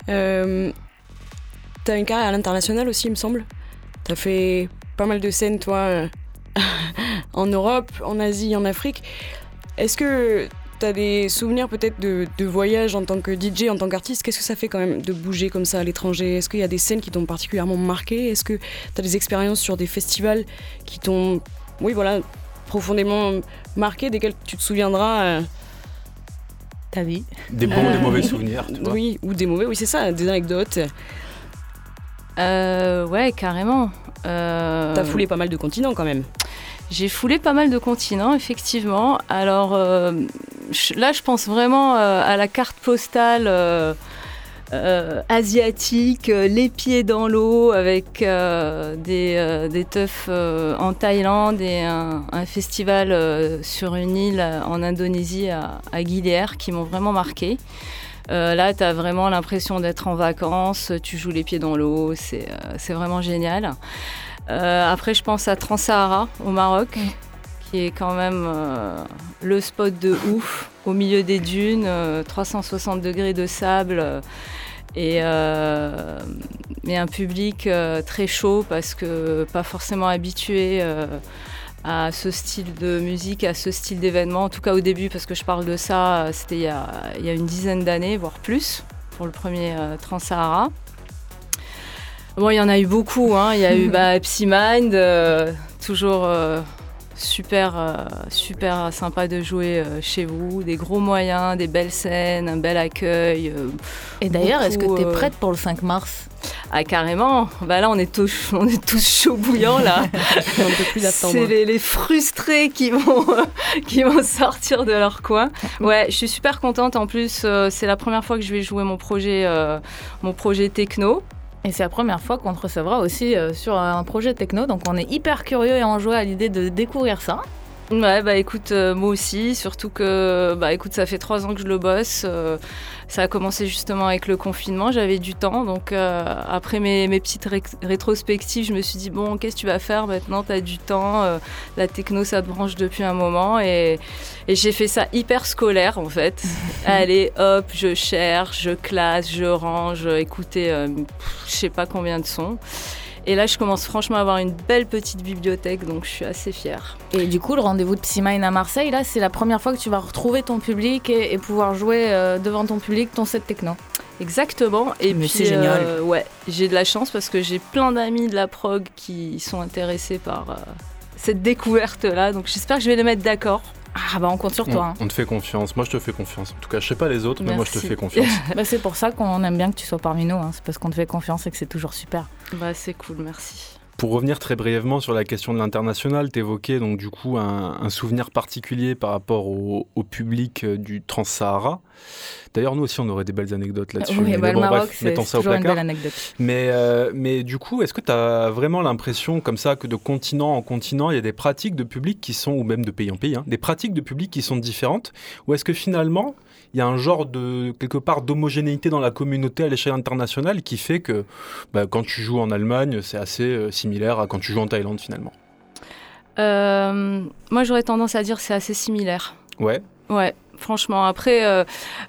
Speaker 6: Euh, T'as une carrière à l'international aussi, il me semble. T'as fait pas mal de scènes, toi, euh, <laughs> en Europe, en Asie, en Afrique. Est-ce que t'as des souvenirs peut-être de, de voyages en tant que DJ, en tant qu'artiste? Qu'est-ce que ça fait quand même de bouger comme ça à l'étranger? Est-ce qu'il y a des scènes qui t'ont particulièrement marqué? Est-ce que t'as des expériences sur des festivals qui t'ont, oui, voilà, profondément marqué, desquels tu te souviendras euh,
Speaker 7: Ta vie?
Speaker 4: Des bons,
Speaker 6: Euh,
Speaker 4: des mauvais souvenirs. Tu vois.
Speaker 6: Oui, ou des mauvais, oui, c'est ça, des anecdotes.
Speaker 5: Euh, ouais, carrément. Euh,
Speaker 6: T'as foulé pas mal de continents quand même.
Speaker 5: J'ai foulé pas mal de continents, effectivement. Alors euh, là, je pense vraiment euh, à la carte postale euh, asiatique, les pieds dans l'eau, avec des, des teufs en Thaïlande et un, un festival sur une île en Indonésie, à, à Guilière, qui m'ont vraiment marqué. Euh, là, tu as vraiment l'impression d'être en vacances, tu joues les pieds dans l'eau, c'est euh, vraiment génial. Euh, après, je pense à Transahara au Maroc, qui est quand même le spot de ouf, au milieu des dunes, euh, 360 degrés de sable. et, euh, et un public euh, très chaud parce que pas forcément habitué euh, à ce style de musique, à ce style d'événement. En tout cas au début, parce que je parle de ça, euh, c'était il, y a- il y a une dizaine d'années, voire plus, pour le premier euh, Trans-Sahara. Bon, il y en a eu beaucoup. hein. Il y a eu <laughs> bah, Psymind, euh, toujours euh, super, euh, super sympa de jouer chez vous. Des gros moyens, des belles scènes, un bel accueil.
Speaker 7: Et d'ailleurs, est-ce que tu es prête pour le 5 mars?
Speaker 5: Ah, carrément. Bah là, on est tous, on est tous chauds bouillants là. <laughs>
Speaker 6: On ne peut plus attendre.
Speaker 5: C'est les, les frustrés qui vont, <laughs> qui vont sortir de leur coin. Ouais, je suis super contente. En plus, euh, c'est la première fois que je vais jouer mon projet, euh, mon projet techno.
Speaker 7: Et c'est la première fois qu'on te recevra aussi euh, sur un projet techno, donc on est hyper curieux et enjoué à l'idée de découvrir ça.
Speaker 5: Ouais, bah écoute, euh, moi aussi, surtout que, bah écoute, ça fait trois ans que je le bosse. euh, ça a commencé justement avec le confinement, j'avais du temps. Donc euh, après mes, mes petites ré- rétrospectives, je me suis dit, bon, qu'est-ce que tu vas faire maintenant? Tu as du temps, euh, la techno, ça te branche depuis un moment. Et, et j'ai fait ça hyper scolaire en fait. <laughs> Allez, hop, je cherche, je classe, je range, écoutez, euh, je sais pas combien de sons. Et là, je commence franchement à avoir une belle petite bibliothèque, donc je suis assez fière.
Speaker 7: Et du coup, le rendez-vous de Psymine à Marseille, là, c'est la première fois que tu vas retrouver ton public et, et pouvoir jouer euh, devant ton public ton set techno.
Speaker 5: Exactement. Et
Speaker 7: Mais
Speaker 5: puis,
Speaker 7: c'est génial.
Speaker 5: euh, ouais, j'ai de la chance parce que j'ai plein d'amis de la prog qui sont intéressés par euh, cette découverte-là. Donc j'espère que je vais les mettre d'accord.
Speaker 7: Ah bah on compte sur
Speaker 4: On,
Speaker 7: toi. hein.
Speaker 4: on te fait confiance. Moi, je te fais confiance. En tout cas, je sais pas les autres, mais moi, je te fais confiance. <laughs>
Speaker 7: Bah, c'est pour ça qu'on aime bien que tu sois parmi nous. hein. C'est parce qu'on te fait confiance et que c'est toujours super.
Speaker 5: Bah c'est cool, merci.
Speaker 4: Pour revenir très brièvement sur la question de l'international, tu évoquais donc du coup un, un souvenir particulier par rapport au, au public euh, du Trans-Sahara. D'ailleurs, nous aussi, on aurait des belles anecdotes là-dessus.
Speaker 7: Oui,
Speaker 4: Mais
Speaker 7: bah,
Speaker 4: bon,
Speaker 7: le Maroc,
Speaker 4: bref, mettons ça au placard. Mais, euh, mais du coup, est-ce que tu as vraiment l'impression, comme ça, que de continent en continent, il y a des pratiques de public qui sont, ou même de pays en pays, hein, des pratiques de public qui sont différentes Ou est-ce que finalement, il y a un genre de, quelque part, d'homogénéité dans la communauté à l'échelle internationale qui fait que bah, quand tu joues en Allemagne, c'est assez euh, similaire à quand tu joues en Thaïlande finalement?
Speaker 5: Euh, moi, j'aurais tendance à dire que c'est assez similaire.
Speaker 4: Ouais,
Speaker 5: Ouais, franchement. Après, euh,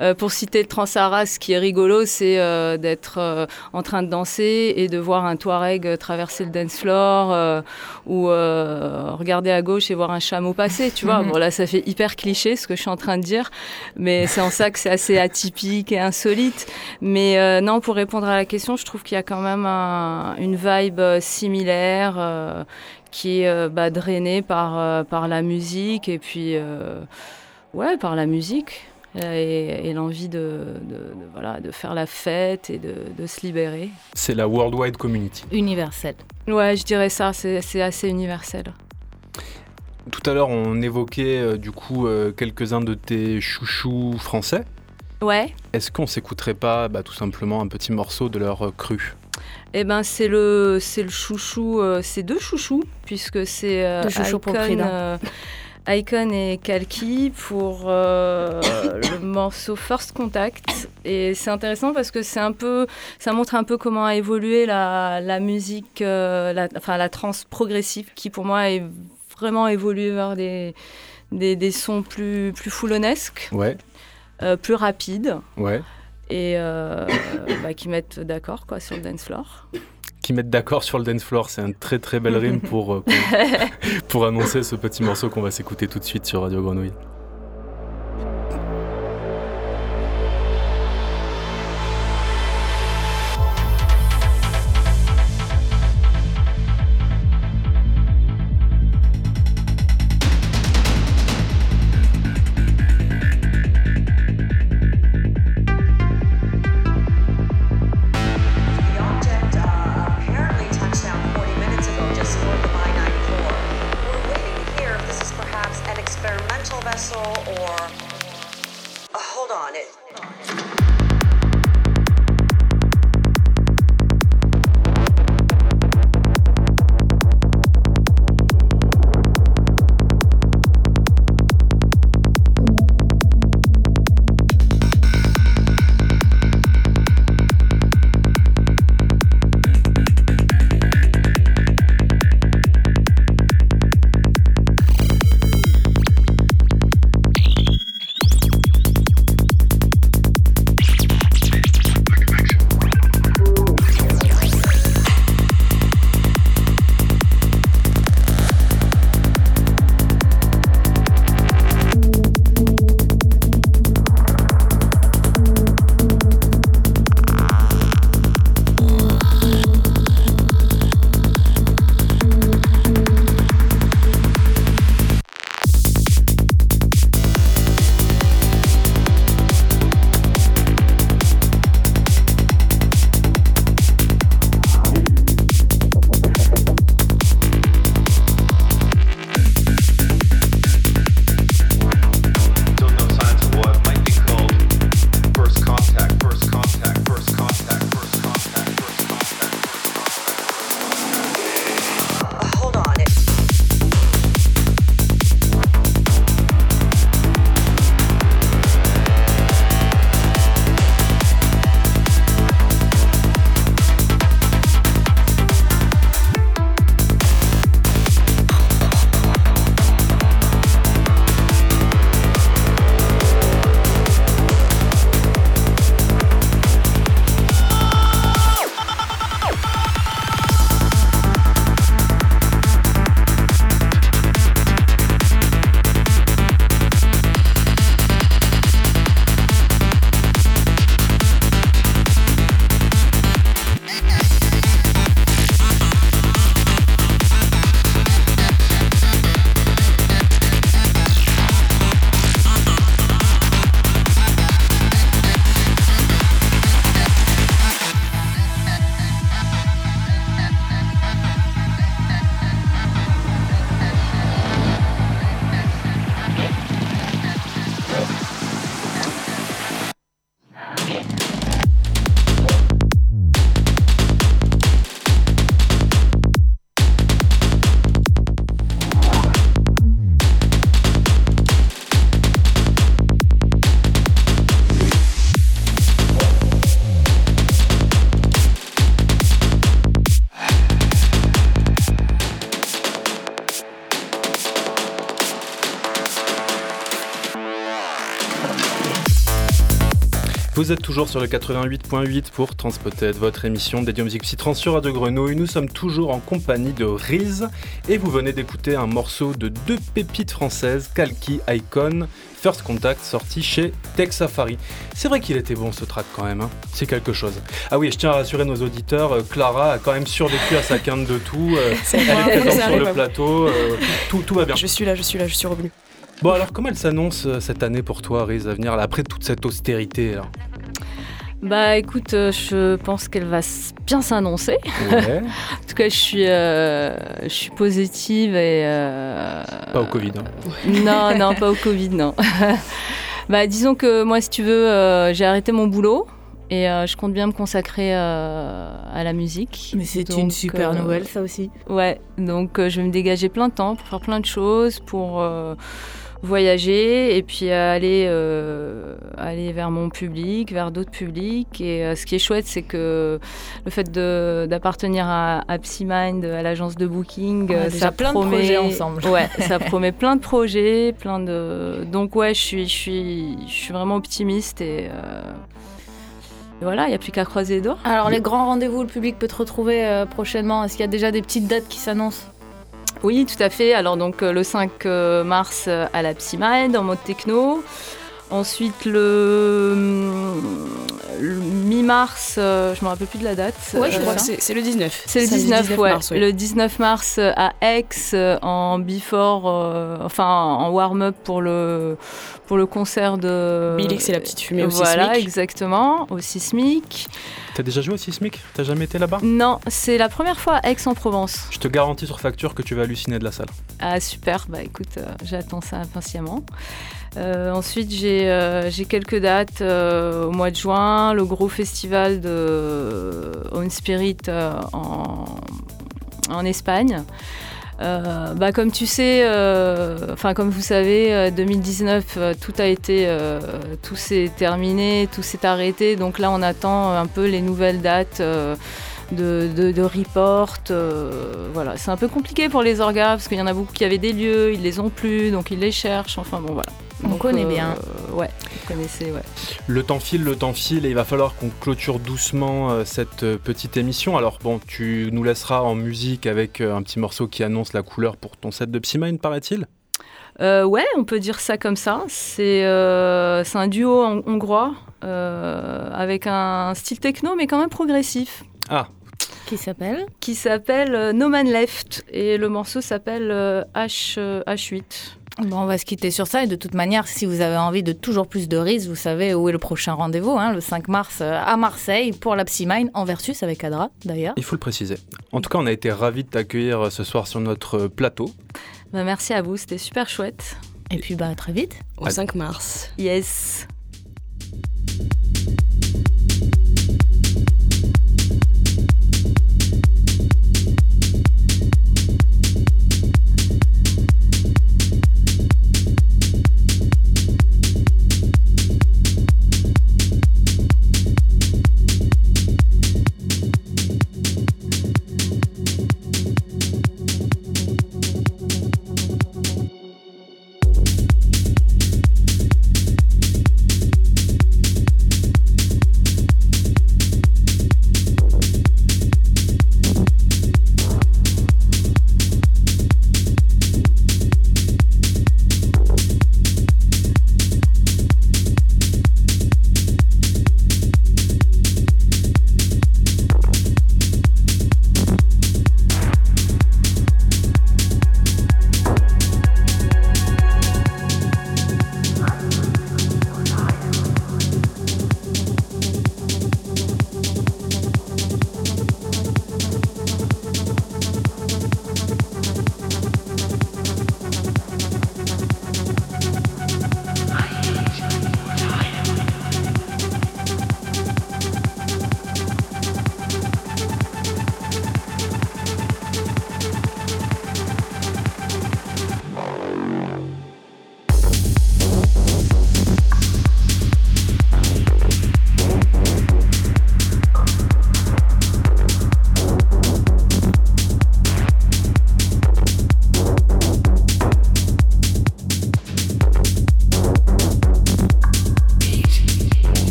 Speaker 5: euh, pour citer le Trans-Sahara, ce qui est rigolo, c'est euh, d'être en train de danser et de voir un Touareg traverser le dance floor ou regarder à gauche et voir un chameau passer, tu vois. <laughs> Bon, là, ça fait hyper cliché ce que je suis en train de dire, mais c'est en ça que c'est assez atypique et insolite. Mais non, pour répondre à la question, je trouve qu'il y a quand même un- une vibe similaire qui est bah, drainée par, par la musique et puis... Ouais, par la musique euh, et, et l'envie de, de- de- voilà, de faire la fête et de, de se libérer.
Speaker 4: c'est la Worldwide Community.
Speaker 7: Universel.
Speaker 5: Ouais, je dirais ça, c'est assez universel.
Speaker 4: Tout à l'heure, on évoquait euh, du coup euh, quelques-uns de tes chouchous français.
Speaker 5: Ouais,
Speaker 4: Est-ce qu'on s'écouterait pas bah, tout simplement un petit morceau de leur euh, cru?
Speaker 5: Et ben c'est le, c'est le chouchou, euh, c'est deux chouchous, puisque c'est euh,
Speaker 7: Deux chouchous pour Frida. <laughs>
Speaker 5: Icon et Kalki pour euh, <coughs> le morceau First Contact. Et c'est intéressant parce que c'est un peu, ça montre un peu comment a évolué la, la musique, euh, la, enfin la trance progressive, qui pour moi est vraiment évolué vers des, des, des sons plus, plus foulonnesques,
Speaker 4: Ouais,
Speaker 5: euh, plus rapides.
Speaker 4: ouais.
Speaker 5: Et <coughs> bah, qui mettent d'accord quoi sur le dance floor.
Speaker 4: Qui mettent d'accord sur le dance floor, c'est un très très belle rime pour, euh, qu'on- <laughs> pour annoncer ce petit morceau qu'on va s'écouter tout de suite sur Radio Grenouille. Vous êtes toujours sur le 88.8 pour Transpotted, votre émission dédiée aux musiques psytrans sur Radio Grenouille. Nous sommes toujours en compagnie de Riz et vous venez d'écouter un morceau de deux pépites françaises, Kalki Icon, First Contact, sorti chez Tech Safari. C'est vrai qu'il était bon ce track quand même, hein. c'est quelque chose. Ah oui, je tiens à rassurer nos auditeurs, euh, Clara a quand même survécu à sa quinte de tout. euh, <laughs> elle est présente sur le plateau, euh, tout, tout va bien.
Speaker 6: Je suis là, je suis là, je suis revenu.
Speaker 4: Bon alors comment elle s'annonce cette année pour toi, Riz, à venir, après toute cette austérité là?
Speaker 5: Bah écoute, euh, je pense qu'elle va s- bien s'annoncer.
Speaker 4: Ouais. <laughs>
Speaker 5: En tout cas, je suis, euh, je suis positive et. euh,
Speaker 4: Pas au Covid. hein. <laughs>
Speaker 5: Non, non, pas au Covid, non. <laughs> bah, disons que moi, si tu veux, euh, j'ai arrêté mon boulot et euh, je compte bien me consacrer euh, à la musique.
Speaker 7: Mais c'est
Speaker 5: Donc,
Speaker 7: une super
Speaker 5: euh,
Speaker 7: nouvelle, ça aussi.
Speaker 5: Ouais, donc euh, je vais me dégager plein de temps pour faire plein de choses, pour euh, voyager et puis aller, euh, aller vers mon public, vers d'autres publics. Et euh, ce qui est chouette, c'est que le fait de- d'appartenir à, à Psymind, à l'agence de booking, euh,
Speaker 7: déjà
Speaker 5: ça
Speaker 7: plein de
Speaker 5: promet,
Speaker 7: projets ensemble. <laughs>
Speaker 5: Ouais, ça <laughs> promet plein de projets, plein de. Donc ouais, je suis, je suis, je suis vraiment optimiste et. euh, voilà, il n'y a plus qu'à croiser les doigts.
Speaker 7: Alors, les grands rendez-vous, le public peut te retrouver euh, prochainement. Est-ce qu'il y a déjà des petites dates qui s'annoncent?
Speaker 5: Oui, tout à fait. Alors donc euh, le 5 euh, mars euh, à la Psymind en mode techno. Ensuite le, le mi-mars, euh, je me rappelle plus de la date.
Speaker 7: Ouais,
Speaker 6: Je
Speaker 7: c'est
Speaker 6: crois
Speaker 5: Euh,
Speaker 6: que c'est c'est le 19.
Speaker 5: c'est le
Speaker 6: Samedi
Speaker 5: 19, ouais.
Speaker 6: mars, ouais.
Speaker 5: Le 19 mars euh, à Aix en before, euh, enfin en warm-up pour le pour le concert de.
Speaker 6: Bilix et la petite fumée au
Speaker 5: Voilà,
Speaker 6: Sismic.
Speaker 5: exactement, au Sismic.
Speaker 4: T'as déjà joué au Sismic? T'as jamais été là-bas?
Speaker 5: Non, c'est la première fois à Aix-en-Provence.
Speaker 4: Je te garantis sur facture que tu vas halluciner de la salle.
Speaker 5: Ah super, bah écoute, euh, j'attends ça impatiemment. Euh, ensuite, j'ai euh, j'ai quelques dates euh, au mois de juin, le gros festival de On Spirit en, Espagne. Bah, comme tu sais, enfin comme vous savez, euh, 2019, euh, tout a été, tout s'est terminé, tout s'est arrêté. Donc là, on attend un peu les nouvelles dates. de, report. voilà, c'est un peu compliqué pour les orgas parce qu'il y en a beaucoup qui avaient des lieux, ils les ont plus, donc ils les cherchent. Enfin bon, voilà.
Speaker 7: On
Speaker 5: Donc,
Speaker 7: connaît
Speaker 5: euh,
Speaker 7: bien.
Speaker 5: Ouais, vous connaissez, ouais.
Speaker 4: Le temps file, le temps file, et il va falloir qu'on clôture doucement euh, cette euh, petite émission. Alors bon, tu nous laisseras en musique avec euh, un petit morceau qui annonce la couleur pour ton set de Psymind, paraît-il?
Speaker 5: Euh, ouais, on peut dire ça comme ça. C'est euh, c'est un duo hon- hongrois euh, avec un style techno, mais quand même progressif,
Speaker 4: Ah,
Speaker 7: Qui s'appelle
Speaker 5: qui s'appelle euh, No Man Left et le morceau s'appelle euh, H, euh, H8.
Speaker 7: Bon, on va se quitter sur ça. Et de toute manière, si vous avez envie de toujours plus de riz, vous savez où est le prochain rendez-vous, hein, le 5 mars euh, à Marseille pour la Psymine en versus avec Adra d'ailleurs.
Speaker 4: il faut le préciser. En tout cas, on a été ravis de t'accueillir euh, ce soir sur notre euh, plateau.
Speaker 5: Bah, merci à vous, c'était super chouette.
Speaker 7: Et puis bah à très vite.
Speaker 6: Au 5 mars.
Speaker 5: Yes.